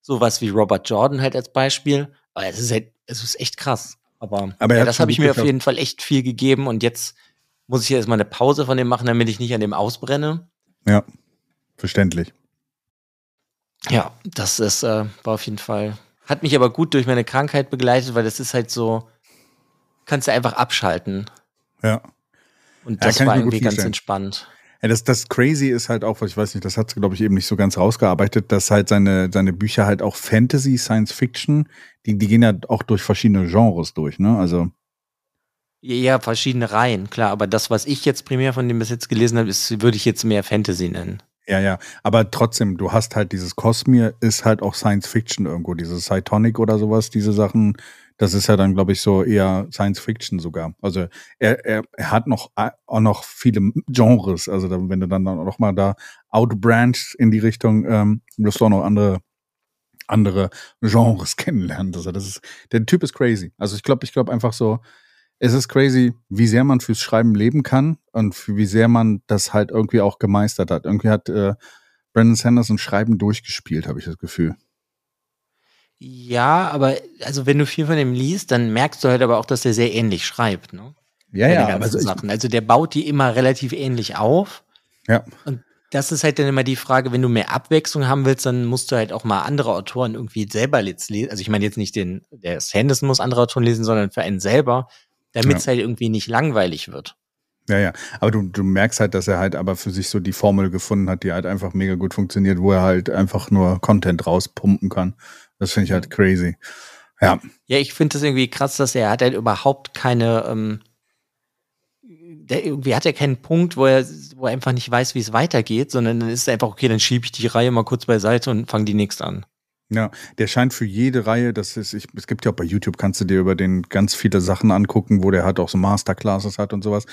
B: sowas wie Robert Jordan halt als Beispiel, aber es ist halt, es ist echt krass. Aber,
A: Aber er
B: ja, das habe ich mir
A: wirklich
B: auf jeden Fall echt viel gegeben und jetzt muss ich erstmal eine Pause von dem machen, damit ich nicht an dem ausbrenne.
A: Ja, verständlich.
B: Ja, das ist, äh, war auf jeden Fall, hat mich aber gut durch meine Krankheit begleitet, weil das ist halt so, kannst du einfach abschalten.
A: Ja.
B: Und
A: Ja,
B: das
A: ich
B: war irgendwie ganz entspannt.
A: Ja, das, das Crazy ist halt auch, ich weiß nicht, das hat glaube ich eben nicht so ganz rausgearbeitet, dass halt seine, seine Bücher halt auch Fantasy, Science Fiction, die, die gehen ja auch durch verschiedene Genres durch, ne? Also,
B: Ja, verschiedene Reihen, klar, aber das, was ich jetzt primär von dem bis jetzt gelesen habe, ist, würde ich jetzt mehr Fantasy nennen.
A: ja, ja. Aber trotzdem, du hast halt dieses Cosmere, ist halt auch Science Fiction irgendwo, dieses Cytonic oder sowas, diese Sachen, das ist ja dann, glaube ich, so eher Science Fiction sogar. Also er, er, er hat noch äh, auch noch viele Genres. Also wenn du dann noch mal da outbranchst in die Richtung, ähm, wirst du auch noch andere andere Genres kennenlernen. Also das ist der Typ ist crazy. Also ich glaube, ich glaube einfach so, es ist crazy, wie sehr man fürs Schreiben leben kann und wie sehr man das halt irgendwie auch gemeistert hat. Irgendwie hat äh, Brandon Sanderson Schreiben durchgespielt, habe ich das Gefühl.
B: Ja, aber also wenn du viel von dem liest, dann merkst du halt aber auch, dass der sehr ähnlich schreibt, ne?
A: Ja,
B: Seine
A: ja, also ich,
B: Sachen. Also der baut die immer relativ ähnlich auf.
A: ja,
B: Und das ist halt dann immer die Frage, wenn du mehr Abwechslung haben willst, dann musst du halt auch mal andere Autoren irgendwie selber jetzt lesen. Also ich meine jetzt nicht den, der Sanderson muss andere Autoren lesen, sondern für einen selber, damit es halt irgendwie nicht langweilig wird.
A: ja, ja. Aber du, du merkst halt, dass er halt aber für sich so die Formel gefunden hat, die halt einfach mega gut funktioniert, wo er halt einfach nur Content rauspumpen kann. Das finde ich halt crazy. Ja,
B: Ja, ich finde das irgendwie krass, dass er hat halt überhaupt keine, ähm, der irgendwie hat er keinen Punkt, wo er, wo er einfach nicht weiß, wie es weitergeht, sondern dann ist es einfach, okay, dann schiebe ich die Reihe mal kurz beiseite und fange die nächste an.
A: Ja, der scheint für jede Reihe, das ist, ich, es gibt ja auch bei YouTube, kannst du dir über den ganz viele Sachen angucken, wo der halt auch so Masterclasses hat und sowas.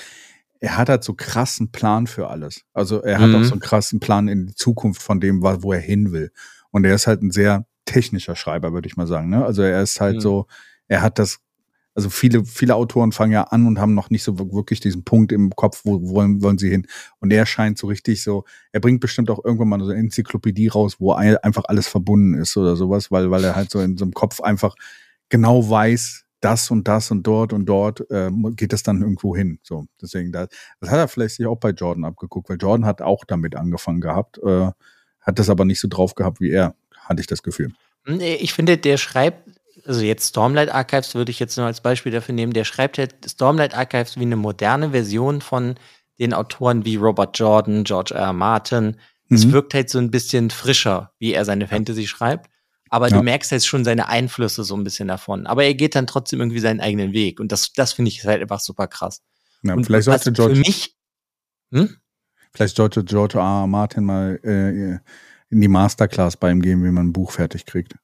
A: Er hat halt so krassen Plan für alles. Also er hat
B: Mhm.
A: auch so einen krassen Plan in die Zukunft von dem, wo er hin will. Und er ist halt ein sehr technischer Schreiber, würde ich mal sagen. Ne? Also er ist halt
B: Mhm.
A: so, er hat das, also viele, viele Autoren fangen ja an und haben noch nicht so wirklich diesen Punkt im Kopf, wo wo wollen, wollen sie hin. Und er scheint so richtig so, er bringt bestimmt auch irgendwann mal so eine Enzyklopädie raus, wo ein- einfach alles verbunden ist oder sowas, weil, weil er halt so in so einem Kopf einfach genau weiß, das und das und dort und dort äh, geht das dann irgendwo hin. So, deswegen, da, das hat er vielleicht sich auch bei Jordan abgeguckt, weil Jordan hat auch damit angefangen gehabt, äh, hat das aber nicht so drauf gehabt wie er, hatte ich das Gefühl.
B: Nee, Ich finde, der schreibt, also jetzt Stormlight Archives würde ich jetzt nur als Beispiel dafür nehmen, der schreibt halt Stormlight Archives wie eine moderne Version von den Autoren wie Robert Jordan, George R. R. Martin. Es
A: Mhm.
B: wirkt halt so ein bisschen frischer, wie er seine Fantasy schreibt. Aber
A: Ja.
B: du merkst jetzt schon seine Einflüsse so ein bisschen davon. Aber er geht dann trotzdem irgendwie seinen eigenen Weg. Und das, das finde ich halt einfach super krass.
A: Ja,
B: Und
A: vielleicht sollte
B: für
A: George,
B: mich, hm?
A: vielleicht sollte George R. R. Martin mal äh, in die Masterclass bei ihm gehen, wie man ein Buch fertig kriegt.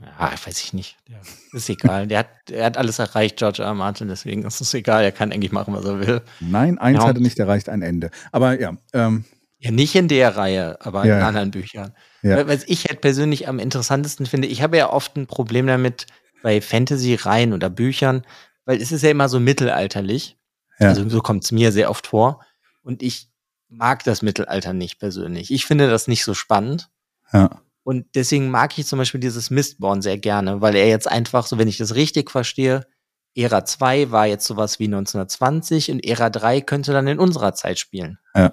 B: Ja, weiß ich nicht. Ja, ist egal. der, hat, er hat alles erreicht, George R. R. Martin, deswegen ist es egal. Er kann eigentlich machen, was er will.
A: Nein, eins
B: Ja.
A: hatte nicht erreicht, ein Ende. Aber ja, ähm,
B: Ja, nicht in der Reihe, aber
A: Ja,
B: in anderen Büchern.
A: Ja.
B: Weil- Was ich halt persönlich am interessantesten finde, ich habe ja oft ein Problem damit bei Fantasy-Reihen oder Büchern, weil es ist ja immer so mittelalterlich.
A: Ja.
B: Also so kommt es mir sehr oft vor. Und ich mag das Mittelalter nicht persönlich. Ich finde das nicht so spannend.
A: ja.
B: Und deswegen mag ich zum Beispiel dieses Mistborn sehr gerne, weil er jetzt einfach, so wenn ich das richtig verstehe, Ära 2 war jetzt sowas wie 1920 und Ära 3 könnte dann in unserer Zeit spielen.
A: Ja.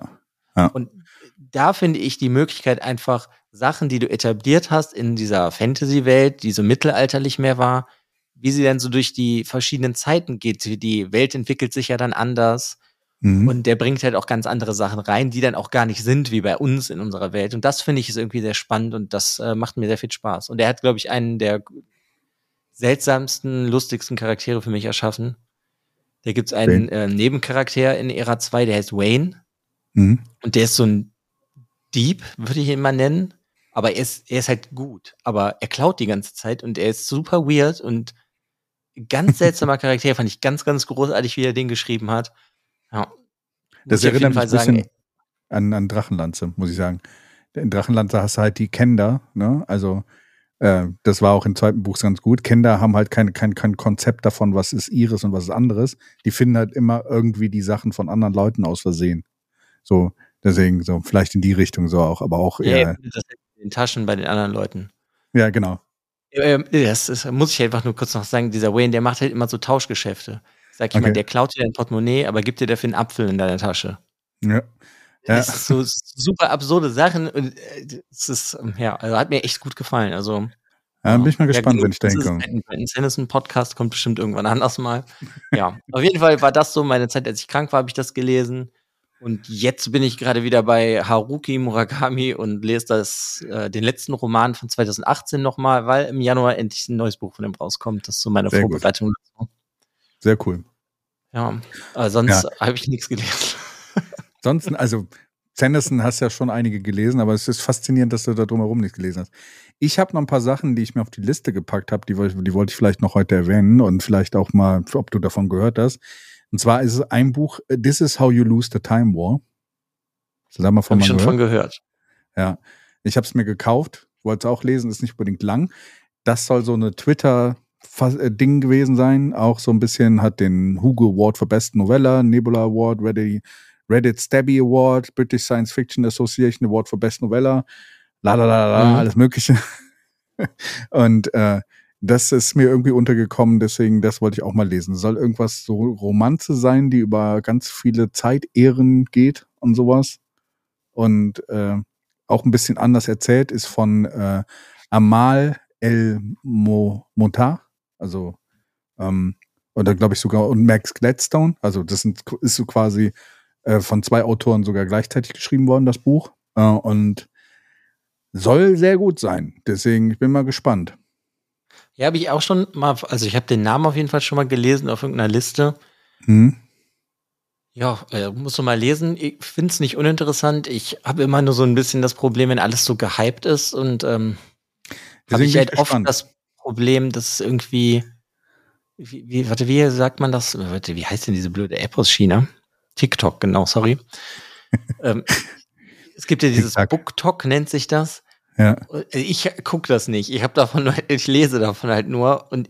A: ja.
B: Und da finde ich die Möglichkeit einfach Sachen, die du etabliert hast in dieser Fantasy-Welt, die so mittelalterlich mehr war, wie sie dann so durch die verschiedenen Zeiten geht. Die Welt entwickelt sich ja dann anders. Mhm. Und der bringt halt auch ganz andere Sachen rein, die dann auch gar nicht sind wie bei uns in unserer Welt. Und das finde ich ist irgendwie sehr spannend und das äh, macht mir sehr viel Spaß. Und er hat, glaube ich, einen der seltsamsten, lustigsten Charaktere für mich erschaffen. Da gibt's einen äh, Nebencharakter in Ära 2, der heißt Wayne. Mhm. Und der ist so ein Dieb, würde ich ihn mal nennen. Aber er ist, er ist halt gut. Aber er klaut die ganze Zeit und er ist super weird und ganz seltsamer Charakter. Fand ich ganz, ganz großartig, wie er den geschrieben hat. Ja.
A: Das erinnert mich ein bisschen sagen, an, an Drachenlanze, muss ich sagen. In Drachenlanze hast du halt die Kender, ne? Also äh, das war auch im zweiten Buch ganz gut. Kinder haben halt kein, kein, kein Konzept davon, was ist ihres und was ist anderes. Die finden halt immer irgendwie die Sachen von anderen Leuten aus Versehen. So, deswegen so, vielleicht in die Richtung so auch, aber auch
B: eher. Ja, das in den Taschen bei den anderen Leuten.
A: Ja, genau.
B: Das, das muss ich einfach nur kurz noch sagen, dieser Wayne, der macht halt immer so Tauschgeschäfte. Sag ich okay. mal, der klaut dir dein Portemonnaie, aber gibt dir dafür einen Apfel in deiner Tasche.
A: Ja.
B: Ja. Das ist so super absurde Sachen und äh, es ist, ähm, ja, also hat mir echt gut gefallen. Also.
A: Ja, bin ich mal gespannt, ja, wenn ich da hinkomme.
B: Ein Sanderson-Podcast kommt bestimmt irgendwann anders mal. ja, auf jeden Fall war das so meine Zeit, als ich krank war, habe ich das gelesen. Und jetzt bin ich gerade wieder bei Haruki Murakami und lese das, äh, den letzten Roman von 2018 nochmal, weil im Januar endlich ein neues Buch von dem rauskommt. Das ist so meine Sehr Vorbereitung.
A: Gut. Sehr cool.
B: Ja, aber sonst ja. habe ich nichts gelesen.
A: Sonst, also Sanderson hast ja schon einige gelesen, aber es ist faszinierend, dass du da drumherum nichts gelesen hast. Ich habe noch ein paar Sachen, die ich mir auf die Liste gepackt habe, die, die wollte ich vielleicht noch heute erwähnen und vielleicht auch mal, ob du davon gehört hast. Und zwar ist es ein Buch, This is How You Lose the Time War.
B: Hast du da mal von hab ich schon gehört? von gehört.
A: Ja, ich habe es mir gekauft, wollte es auch lesen, ist nicht unbedingt lang. Das soll so eine Twitter Ding gewesen sein. Auch so ein bisschen hat den Hugo Award für Best Novella, Nebula Award, Ready Reddit Stabby Award, British Science Fiction Association Award for Best Novella, la la la la, mhm. alles Mögliche. Und äh, das ist mir irgendwie untergekommen, deswegen, das wollte ich auch mal lesen. Soll irgendwas so Romanze sein, die über ganz viele Zeitehren geht und sowas. Und äh, auch ein bisschen anders erzählt, ist von äh, Amal El Motar, also ähm, oder glaube ich sogar und Max Gladstone. Also das sind, ist so quasi äh, von zwei Autoren sogar gleichzeitig geschrieben worden, das Buch. Äh, und soll sehr gut sein. Deswegen, ich bin mal gespannt.
B: Ja, habe ich auch schon mal, also ich habe den Namen auf jeden Fall schon mal gelesen auf irgendeiner Liste. Hm. Ja, äh, musst du mal lesen. Ich finde es nicht uninteressant. Ich habe immer nur so ein bisschen das Problem, wenn alles so gehypt ist und ähm, habe ich halt oft das Problem, dass irgendwie, wie, wie, warte, wie sagt man das? Warte, wie heißt denn diese blöde App aus China? TikTok, genau, sorry. ähm, es gibt ja dieses BookTok, nennt sich das.
A: Ja.
B: Ich gucke das nicht. Ich habe davon, ich lese davon halt nur und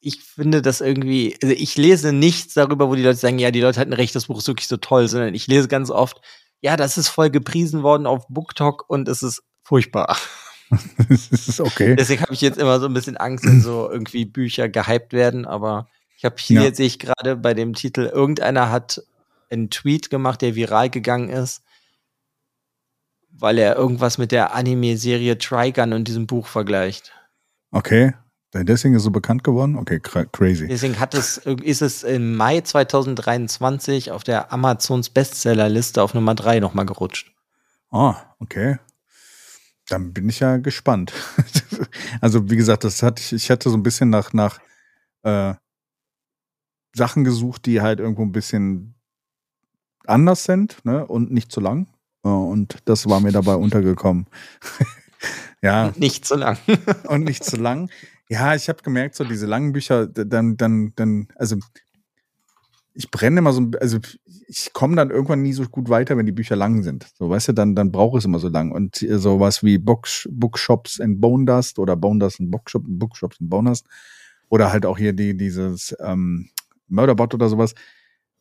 B: ich finde das irgendwie, also ich lese nichts darüber, wo die Leute sagen, ja, die Leute hatten recht, das Buch ist wirklich so toll, sondern ich lese ganz oft, ja, das ist voll gepriesen worden auf BookTok und es ist furchtbar.
A: das ist okay.
B: Deswegen habe ich jetzt immer so ein bisschen Angst, wenn so irgendwie Bücher gehypt werden, aber ich habe hier, ja. jetzt sehe ich gerade bei dem Titel, irgendeiner hat einen Tweet gemacht, der viral gegangen ist, weil er irgendwas mit der Anime-Serie Trigun und diesem Buch vergleicht.
A: Okay. Deswegen ist es so bekannt geworden? Okay, crazy.
B: Deswegen hat es, ist es im Mai 2023 auf der Amazons Bestsellerliste auf Nummer 3 nochmal gerutscht.
A: Ah, okay. Dann bin ich ja gespannt. also, wie gesagt, das hatte ich, ich hatte so ein bisschen nach, nach äh, Sachen gesucht, die halt irgendwo ein bisschen anders sind ne? und nicht zu lang. Und das war mir dabei untergekommen. ja.
B: Und nicht zu lang.
A: und nicht zu lang. Ja, ich habe gemerkt, so diese langen Bücher, dann, dann, dann, also ich brenne immer so, also ich komme dann irgendwann nie so gut weiter, wenn die Bücher lang sind. So, weißt du, dann, dann brauche ich es immer so lang. Und sowas wie Books, Bookshops and Bone Dust oder Bone Dust and Bookshop, Bookshops and Bone Dust oder halt auch hier die, dieses ähm, Murderbot oder sowas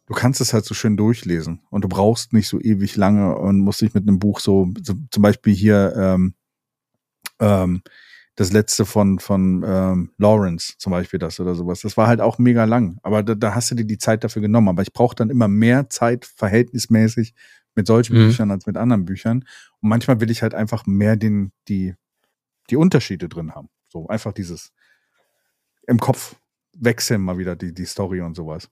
A: du kannst es halt so schön durchlesen und du brauchst nicht so ewig lange und musst dich mit einem Buch so, so zum Beispiel hier ähm, ähm, das letzte von, von ähm, Lawrence zum Beispiel das oder sowas. Das war halt auch mega lang. Aber da, da hast du dir die Zeit dafür genommen. Aber ich brauche dann immer mehr Zeit verhältnismäßig mit solchen
B: Mhm.
A: Büchern als mit anderen Büchern. Und manchmal will ich halt einfach mehr den, die, die Unterschiede drin haben. So einfach dieses im Kopf wechseln mal wieder die, die Story und sowas.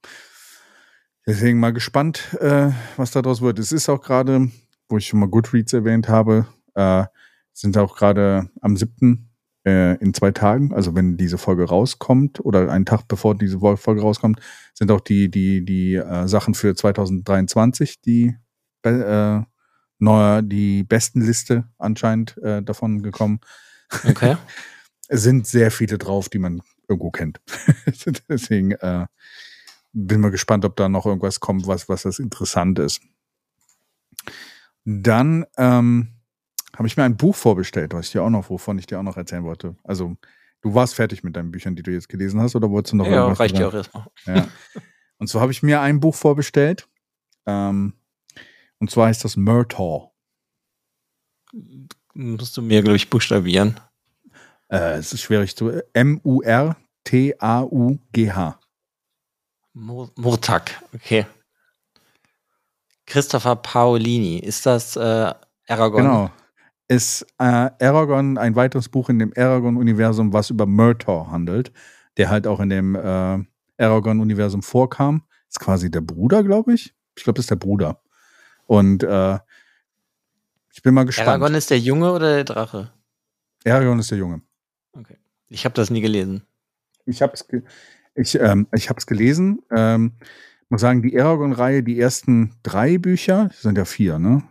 A: Deswegen mal gespannt, äh, was daraus wird. Es ist auch gerade, wo ich schon mal Goodreads erwähnt habe, äh, sind auch gerade am 7. Äh, in zwei Tagen, also wenn diese Folge rauskommt oder einen Tag bevor diese Folge rauskommt, sind auch die, die, die äh, Sachen für 2023, die äh, neuer, die besten Liste anscheinend äh, davon gekommen.
B: Okay.
A: Es sind sehr viele drauf, die man irgendwo kennt. Deswegen äh, bin mal gespannt, ob da noch irgendwas kommt, was, was das interessant ist. Dann ähm, habe ich mir ein Buch vorbestellt, was ich dir auch noch, wovon ich dir auch noch erzählen wollte. Also, du warst fertig mit deinen Büchern, die du jetzt gelesen hast, oder wolltest du noch
B: ja,
A: irgendwas
B: reicht ja
A: dran?
B: auch erstmal.
A: Ja. Und zwar habe ich mir ein Buch vorbestellt. Ähm, und zwar heißt das Murtaugh.
B: Musst du mir, glaube ich, buchstabieren.
A: Äh, es ist schwierig zu. M-U-R-T-A-U-G-H.
B: Mur- Murtak, okay. Christopher Paolini, ist das äh, Aragorn?
A: Genau. Ist äh, Aragorn ein weiteres Buch in dem Aragorn-Universum, was über Murtaugh handelt, der halt auch in dem äh, Aragorn-Universum vorkam. Ist quasi der Bruder, glaube ich. Ich glaube, das ist der Bruder. Und äh, ich bin mal gespannt.
B: Aragorn ist der Junge oder der Drache?
A: Aragorn ist der Junge.
B: Okay. Ich habe das nie gelesen.
A: Ich habe es ge ich, ähm, ich hab's gelesen. Ähm, muss sagen, die Aragorn-Reihe, die ersten drei Bücher, das sind ja vier, ne?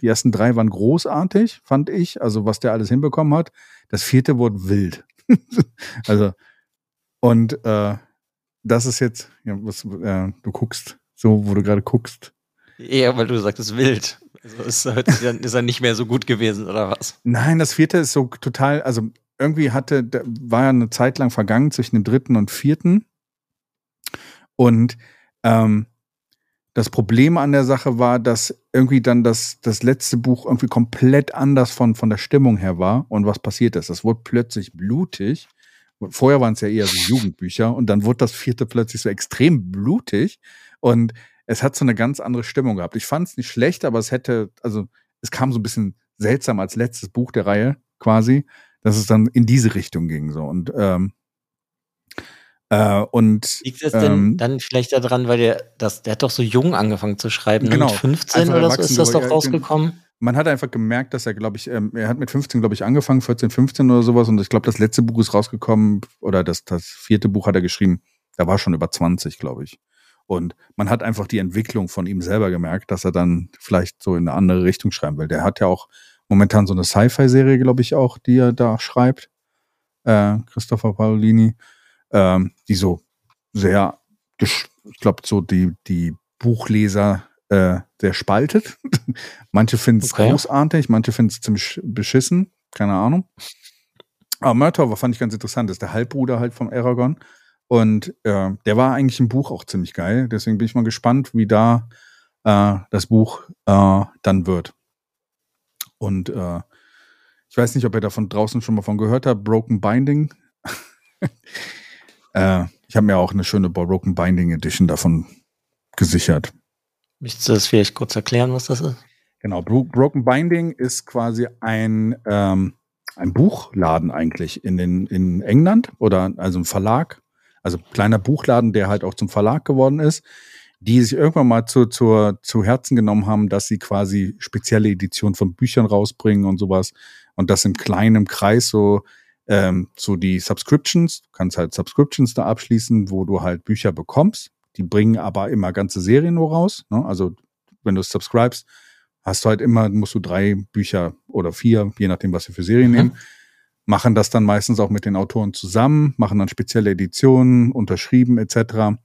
A: Die ersten drei waren großartig, fand ich. Also, was der alles hinbekommen hat. Das vierte wurde wild. also, und äh, das ist jetzt, ja, was äh, du guckst, so, wo du gerade guckst.
B: Eher, weil du sagtest wild. Also ist, hört sich dann- ist er nicht mehr so gut gewesen, oder was?
A: Nein, das vierte ist so total, also irgendwie hatte, da war ja eine Zeit lang vergangen zwischen dem dritten und vierten. Und ähm, das Problem an der Sache war, dass irgendwie dann das, das letzte Buch irgendwie komplett anders von, von der Stimmung her war. Und was passiert ist? Das wurde plötzlich blutig. Vorher waren es ja eher so Jugendbücher und dann wurde das vierte plötzlich so extrem blutig. Und es hat so eine ganz andere Stimmung gehabt. Ich fand es nicht schlecht, aber es hätte, also es kam so ein bisschen seltsam als letztes Buch der Reihe quasi, dass es dann in diese Richtung ging so und ähm, äh, und
B: Liegt das denn
A: Ähm,
B: dann vielleicht daran, weil der, das, der hat doch so jung angefangen zu schreiben, ne?
A: Genau.
B: mit 15
A: Einfach
B: oder so ist das doch rausgekommen?
A: man hat einfach gemerkt, dass er, glaube ich, ähm, er hat mit 15, glaube ich, angefangen, 14, 15 oder sowas. Und ich glaube, das letzte Buch ist rausgekommen, oder das, das vierte Buch hat er geschrieben, da war schon über 20, glaube ich. Und man hat einfach die Entwicklung von ihm selber gemerkt, dass er dann vielleicht so in eine andere Richtung schreiben will. Der hat ja auch momentan so eine Sci-Fi-Serie, glaube ich, auch, die er da schreibt. Äh, Christopher Paolini, ähm, die so sehr, ich glaube, so die, die Buchleser äh, sehr spaltet. manche finden es
B: Okay.
A: großartig, manche finden es ziemlich beschissen, keine Ahnung. Aber Murtaugh fand ich ganz interessant, das ist der Halbbruder halt vom Aragorn. Und äh, der war eigentlich im Buch auch ziemlich geil. Deswegen bin ich mal gespannt, wie da äh, das Buch äh, dann wird. Und äh, ich weiß nicht, ob ihr davon draußen schon mal von gehört habt, Broken Binding. äh, ich habe mir auch eine schöne Broken Binding Edition davon gesichert.
B: Möchtest du das vielleicht kurz erklären, was das ist?
A: Genau, Bro Broken Binding ist quasi ein, ähm, ein Buchladen eigentlich in, den, in England oder also ein Verlag, also kleiner Buchladen, der halt auch zum Verlag geworden ist, die sich irgendwann mal zu, zur, zu Herzen genommen haben, dass sie quasi spezielle Editionen von Büchern rausbringen und sowas und das in kleinem Kreis so ähm, so die Subscriptions, du kannst halt Subscriptions da abschließen, wo du halt Bücher bekommst. Die bringen aber immer ganze Serien nur raus. Ne? Also wenn du subscribest, hast du halt immer, musst du drei Bücher oder vier, je nachdem, was wir für Serien
B: Mhm.
A: nehmen, machen das dann meistens auch mit den Autoren zusammen, machen dann spezielle Editionen, unterschrieben etc.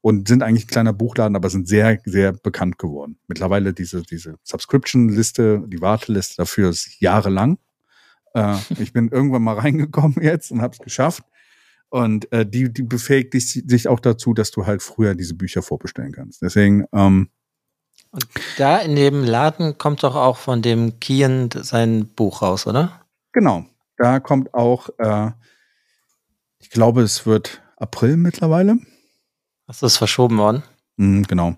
A: Und sind eigentlich ein kleiner Buchladen, aber sind sehr, sehr bekannt geworden. Mittlerweile diese, diese Subscription-Liste, die Warteliste dafür ist jahrelang. Äh, ich bin irgendwann mal reingekommen jetzt und habe es geschafft. Und äh, die, die befähigt dich, dich auch dazu, dass du halt früher diese Bücher vorbestellen kannst. Deswegen, ähm,
B: Und da in dem Laden kommt doch auch von dem Kian sein Buch raus, oder?
A: genau. Da kommt auch, äh, ich glaube, es wird April mittlerweile.
B: Hast du es verschoben worden?
A: Mhm, genau.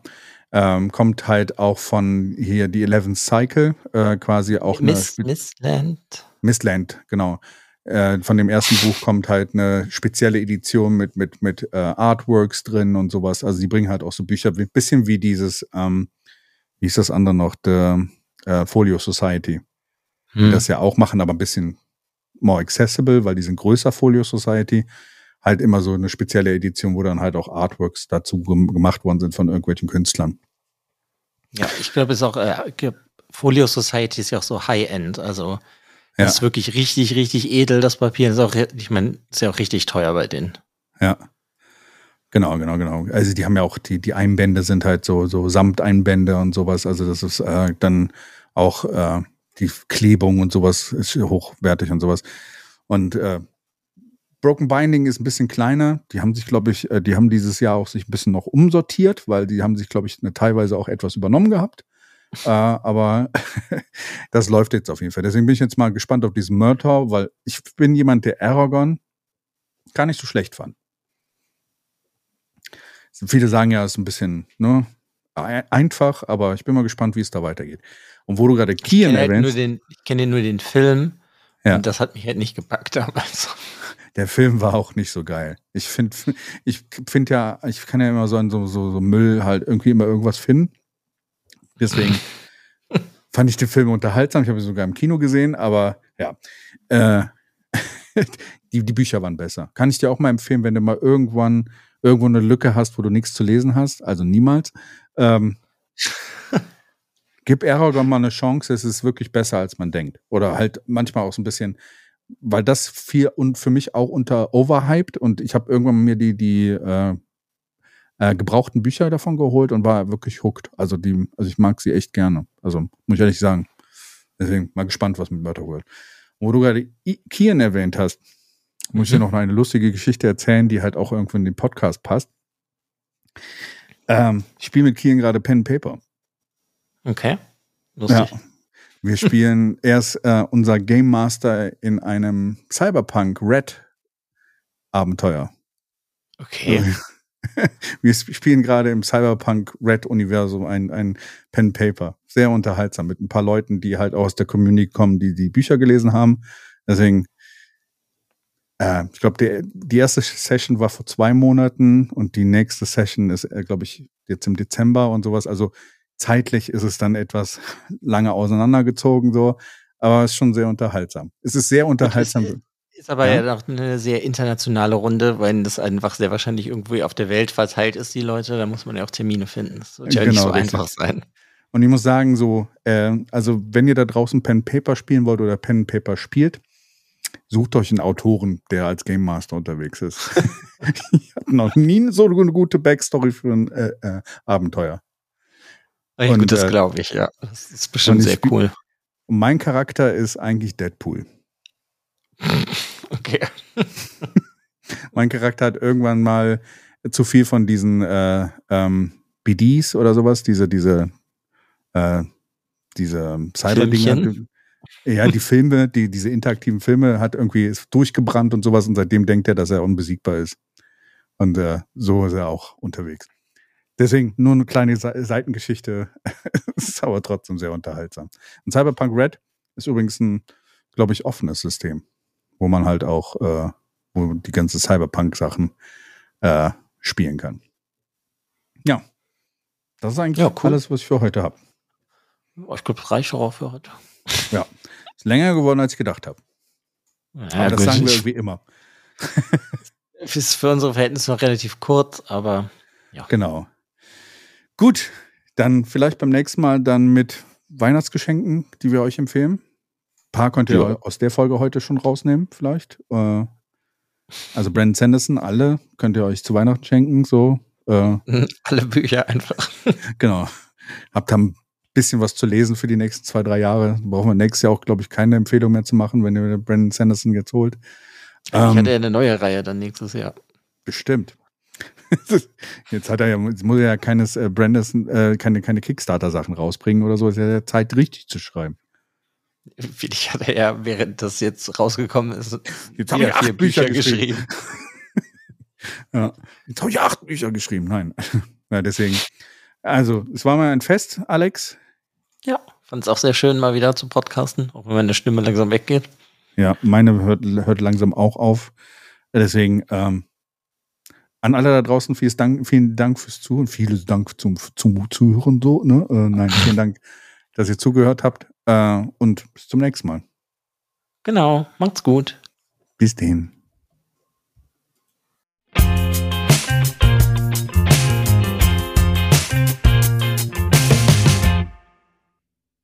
A: Ähm, kommt halt auch von hier die 11th Cycle, äh, quasi auch
B: Miss,
A: eine
B: Missland.
A: Missland, genau. Äh, von dem ersten Buch kommt halt eine spezielle Edition mit, mit, mit äh, Artworks drin und sowas. Also die bringen halt auch so Bücher, ein bisschen wie dieses, ähm, wie ist das andere noch, der äh, Folio Society. Die
B: Hm.
A: das ja auch machen, aber ein bisschen more accessible, weil die sind größer Folio Society. Halt immer so eine spezielle Edition, wo dann halt auch Artworks dazu gem- gemacht worden sind von irgendwelchen Künstlern.
B: Ja, ich glaube, es ist auch, äh, Folio Society ist ja auch so High-End. Also,
A: Ja.
B: das ist wirklich richtig, richtig edel, das Papier. Ist auch, ich meine, ist ja auch richtig teuer bei denen.
A: Ja. Genau, genau, genau. Also die haben ja auch, die, die Einbände sind halt so, so Samteinbände und sowas. Also das ist äh, dann auch äh, die Klebung und sowas ist hochwertig und sowas. Und äh, Broken Binding ist ein bisschen kleiner. Die haben sich, glaube ich, äh, die haben dieses Jahr auch sich ein bisschen noch umsortiert, weil die haben sich, glaube ich, eine, teilweise auch etwas übernommen gehabt. Äh, aber das läuft jetzt auf jeden Fall. Deswegen bin ich jetzt mal gespannt auf diesen Murtaugh, weil ich bin jemand, der Aragon gar nicht so schlecht fand. Viele sagen ja, es ist ein bisschen ne, ein- einfach, aber ich bin mal gespannt, wie es da weitergeht. Und wo du gerade
B: Ich
A: Kian
B: kenne halt nur
A: erwähnst,
B: den, ich kenne nur den Film.
A: Ja.
B: Und das hat mich halt nicht gepackt damals.
A: der Film war auch nicht so geil. Ich finde, ich finde ja, ich kann ja immer so an so, so, so Müll halt irgendwie immer irgendwas finden. Deswegen fand ich den Film unterhaltsam. Ich habe ihn sogar im Kino gesehen, aber ja, äh, die, die Bücher waren besser. Kann ich dir auch mal empfehlen, wenn du mal irgendwann irgendwo eine Lücke hast, wo du nichts zu lesen hast, also niemals. Ähm, gib Aragon mal eine Chance, es ist wirklich besser, als man denkt. Oder halt manchmal auch so ein bisschen, weil das viel und für mich auch unter overhyped und ich habe irgendwann mir die, die äh, äh, gebrauchten Bücher davon geholt und war wirklich hooked. Also die, also ich mag sie echt gerne. Also muss ich ehrlich sagen. Deswegen mal gespannt, was mit World. Wo du gerade Kian erwähnt hast, muss ich dir noch eine lustige Geschichte erzählen, die halt auch irgendwo in den Podcast passt. Ähm, ich spiele mit Kian gerade Pen and Paper.
B: Okay. Lustig.
A: Ja. Wir spielen erst äh, unser Game Master in einem Cyberpunk Red Abenteuer.
B: Okay.
A: Wir sp- spielen gerade im Cyberpunk Red Universum ein, ein Pen Paper. Sehr unterhaltsam mit ein paar Leuten, die halt aus der Community kommen, die die Bücher gelesen haben. Deswegen, äh, ich glaube, die erste Session war vor zwei Monaten und die nächste Session ist, äh, glaube ich, jetzt im Dezember und sowas. Also zeitlich ist es dann etwas lange auseinandergezogen so, aber es ist schon sehr unterhaltsam. Es ist sehr unterhaltsam.
B: Ist aber
A: Ja.
B: ja, noch eine sehr internationale Runde, weil das einfach sehr wahrscheinlich irgendwie auf der Welt verteilt ist, die Leute. Da muss man ja auch Termine finden. Das wird ja nicht
A: Genau,
B: so
A: richtig.
B: einfach sein.
A: Und ich muss sagen, so, äh, also wenn ihr da draußen Pen Paper spielen wollt oder Pen Paper spielt, sucht euch einen Autoren, der als Game Master unterwegs ist. ich hatte noch nie so eine gute Backstory für ein äh, äh, Abenteuer.
B: Ja,
A: Und,
B: gut, das
A: äh,
B: glaube ich, ja. Das ist bestimmt sehr cool.
A: Mein Charakter ist eigentlich Deadpool.
B: Okay.
A: Mein Charakter hat irgendwann mal zu viel von diesen äh, ähm, BDs oder sowas, diese, diese, äh, diese Cyberdinger.
B: Filmchen?
A: Ja, die Filme, die, diese interaktiven Filme hat irgendwie ist durchgebrannt und sowas und seitdem denkt er, dass er unbesiegbar ist. Und äh, so ist er auch unterwegs. Deswegen nur eine kleine Se Seitengeschichte, ist aber trotzdem sehr unterhaltsam. Und Cyberpunk Red ist übrigens ein, glaube ich, offenes System, wo man halt auch, äh, wo die ganze Cyberpunk-Sachen äh, spielen kann. Ja. Das ist eigentlich
B: Ja, cool.
A: alles, was ich für heute habe.
B: Oh, ich glaube, es reicht auch für heute.
A: Ja. Ist länger geworden, als ich gedacht habe.
B: Ja,
A: Aber das sagen wir irgendwie immer.
B: ist für unsere Verhältnisse noch relativ kurz, aber
A: Genau. Gut, dann vielleicht beim nächsten Mal dann mit Weihnachtsgeschenken, die wir euch empfehlen. Ein paar könnt ihr
B: Ja.
A: aus der Folge heute schon rausnehmen, vielleicht. Äh, also Brandon Sanderson, alle könnt ihr euch zu Weihnachten schenken, so. Äh,
B: alle Bücher einfach.
A: genau. Habt dann ein bisschen was zu lesen für die nächsten zwei, drei Jahre. Brauchen wir nächstes Jahr auch, glaube ich, keine Empfehlung mehr zu machen, wenn ihr Brandon Sanderson jetzt holt.
B: ich
A: Ähm,
B: hatte ja eine neue Reihe dann nächstes Jahr.
A: Bestimmt. Jetzt hat er ja, jetzt muss er ja keines äh, Branderson, äh, keine, keine Kickstarter-Sachen rausbringen oder so. Es ist ja Zeit, richtig zu schreiben.
B: Ich hatte ja, während das jetzt rausgekommen ist,
A: jetzt habe ich acht Bücher, Bücher geschrieben. geschrieben. ja, jetzt habe ich acht Bücher geschrieben. Nein. ja, deswegen. Also, es war mal ein Fest, Alex.
B: Ja, fand es auch sehr schön, mal wieder zu podcasten, auch wenn meine Stimme langsam weggeht.
A: Ja, meine hört, hört langsam auch auf. Deswegen, ähm, an alle da draußen, vielen Dank, vielen Dank fürs Zuhören, vielen Dank zum, zum Zuhören, so, ne? Äh, nein, vielen Dank, dass ihr zugehört habt. Äh, und bis zum nächsten Mal.
B: Genau, macht's gut.
A: Bis dahin.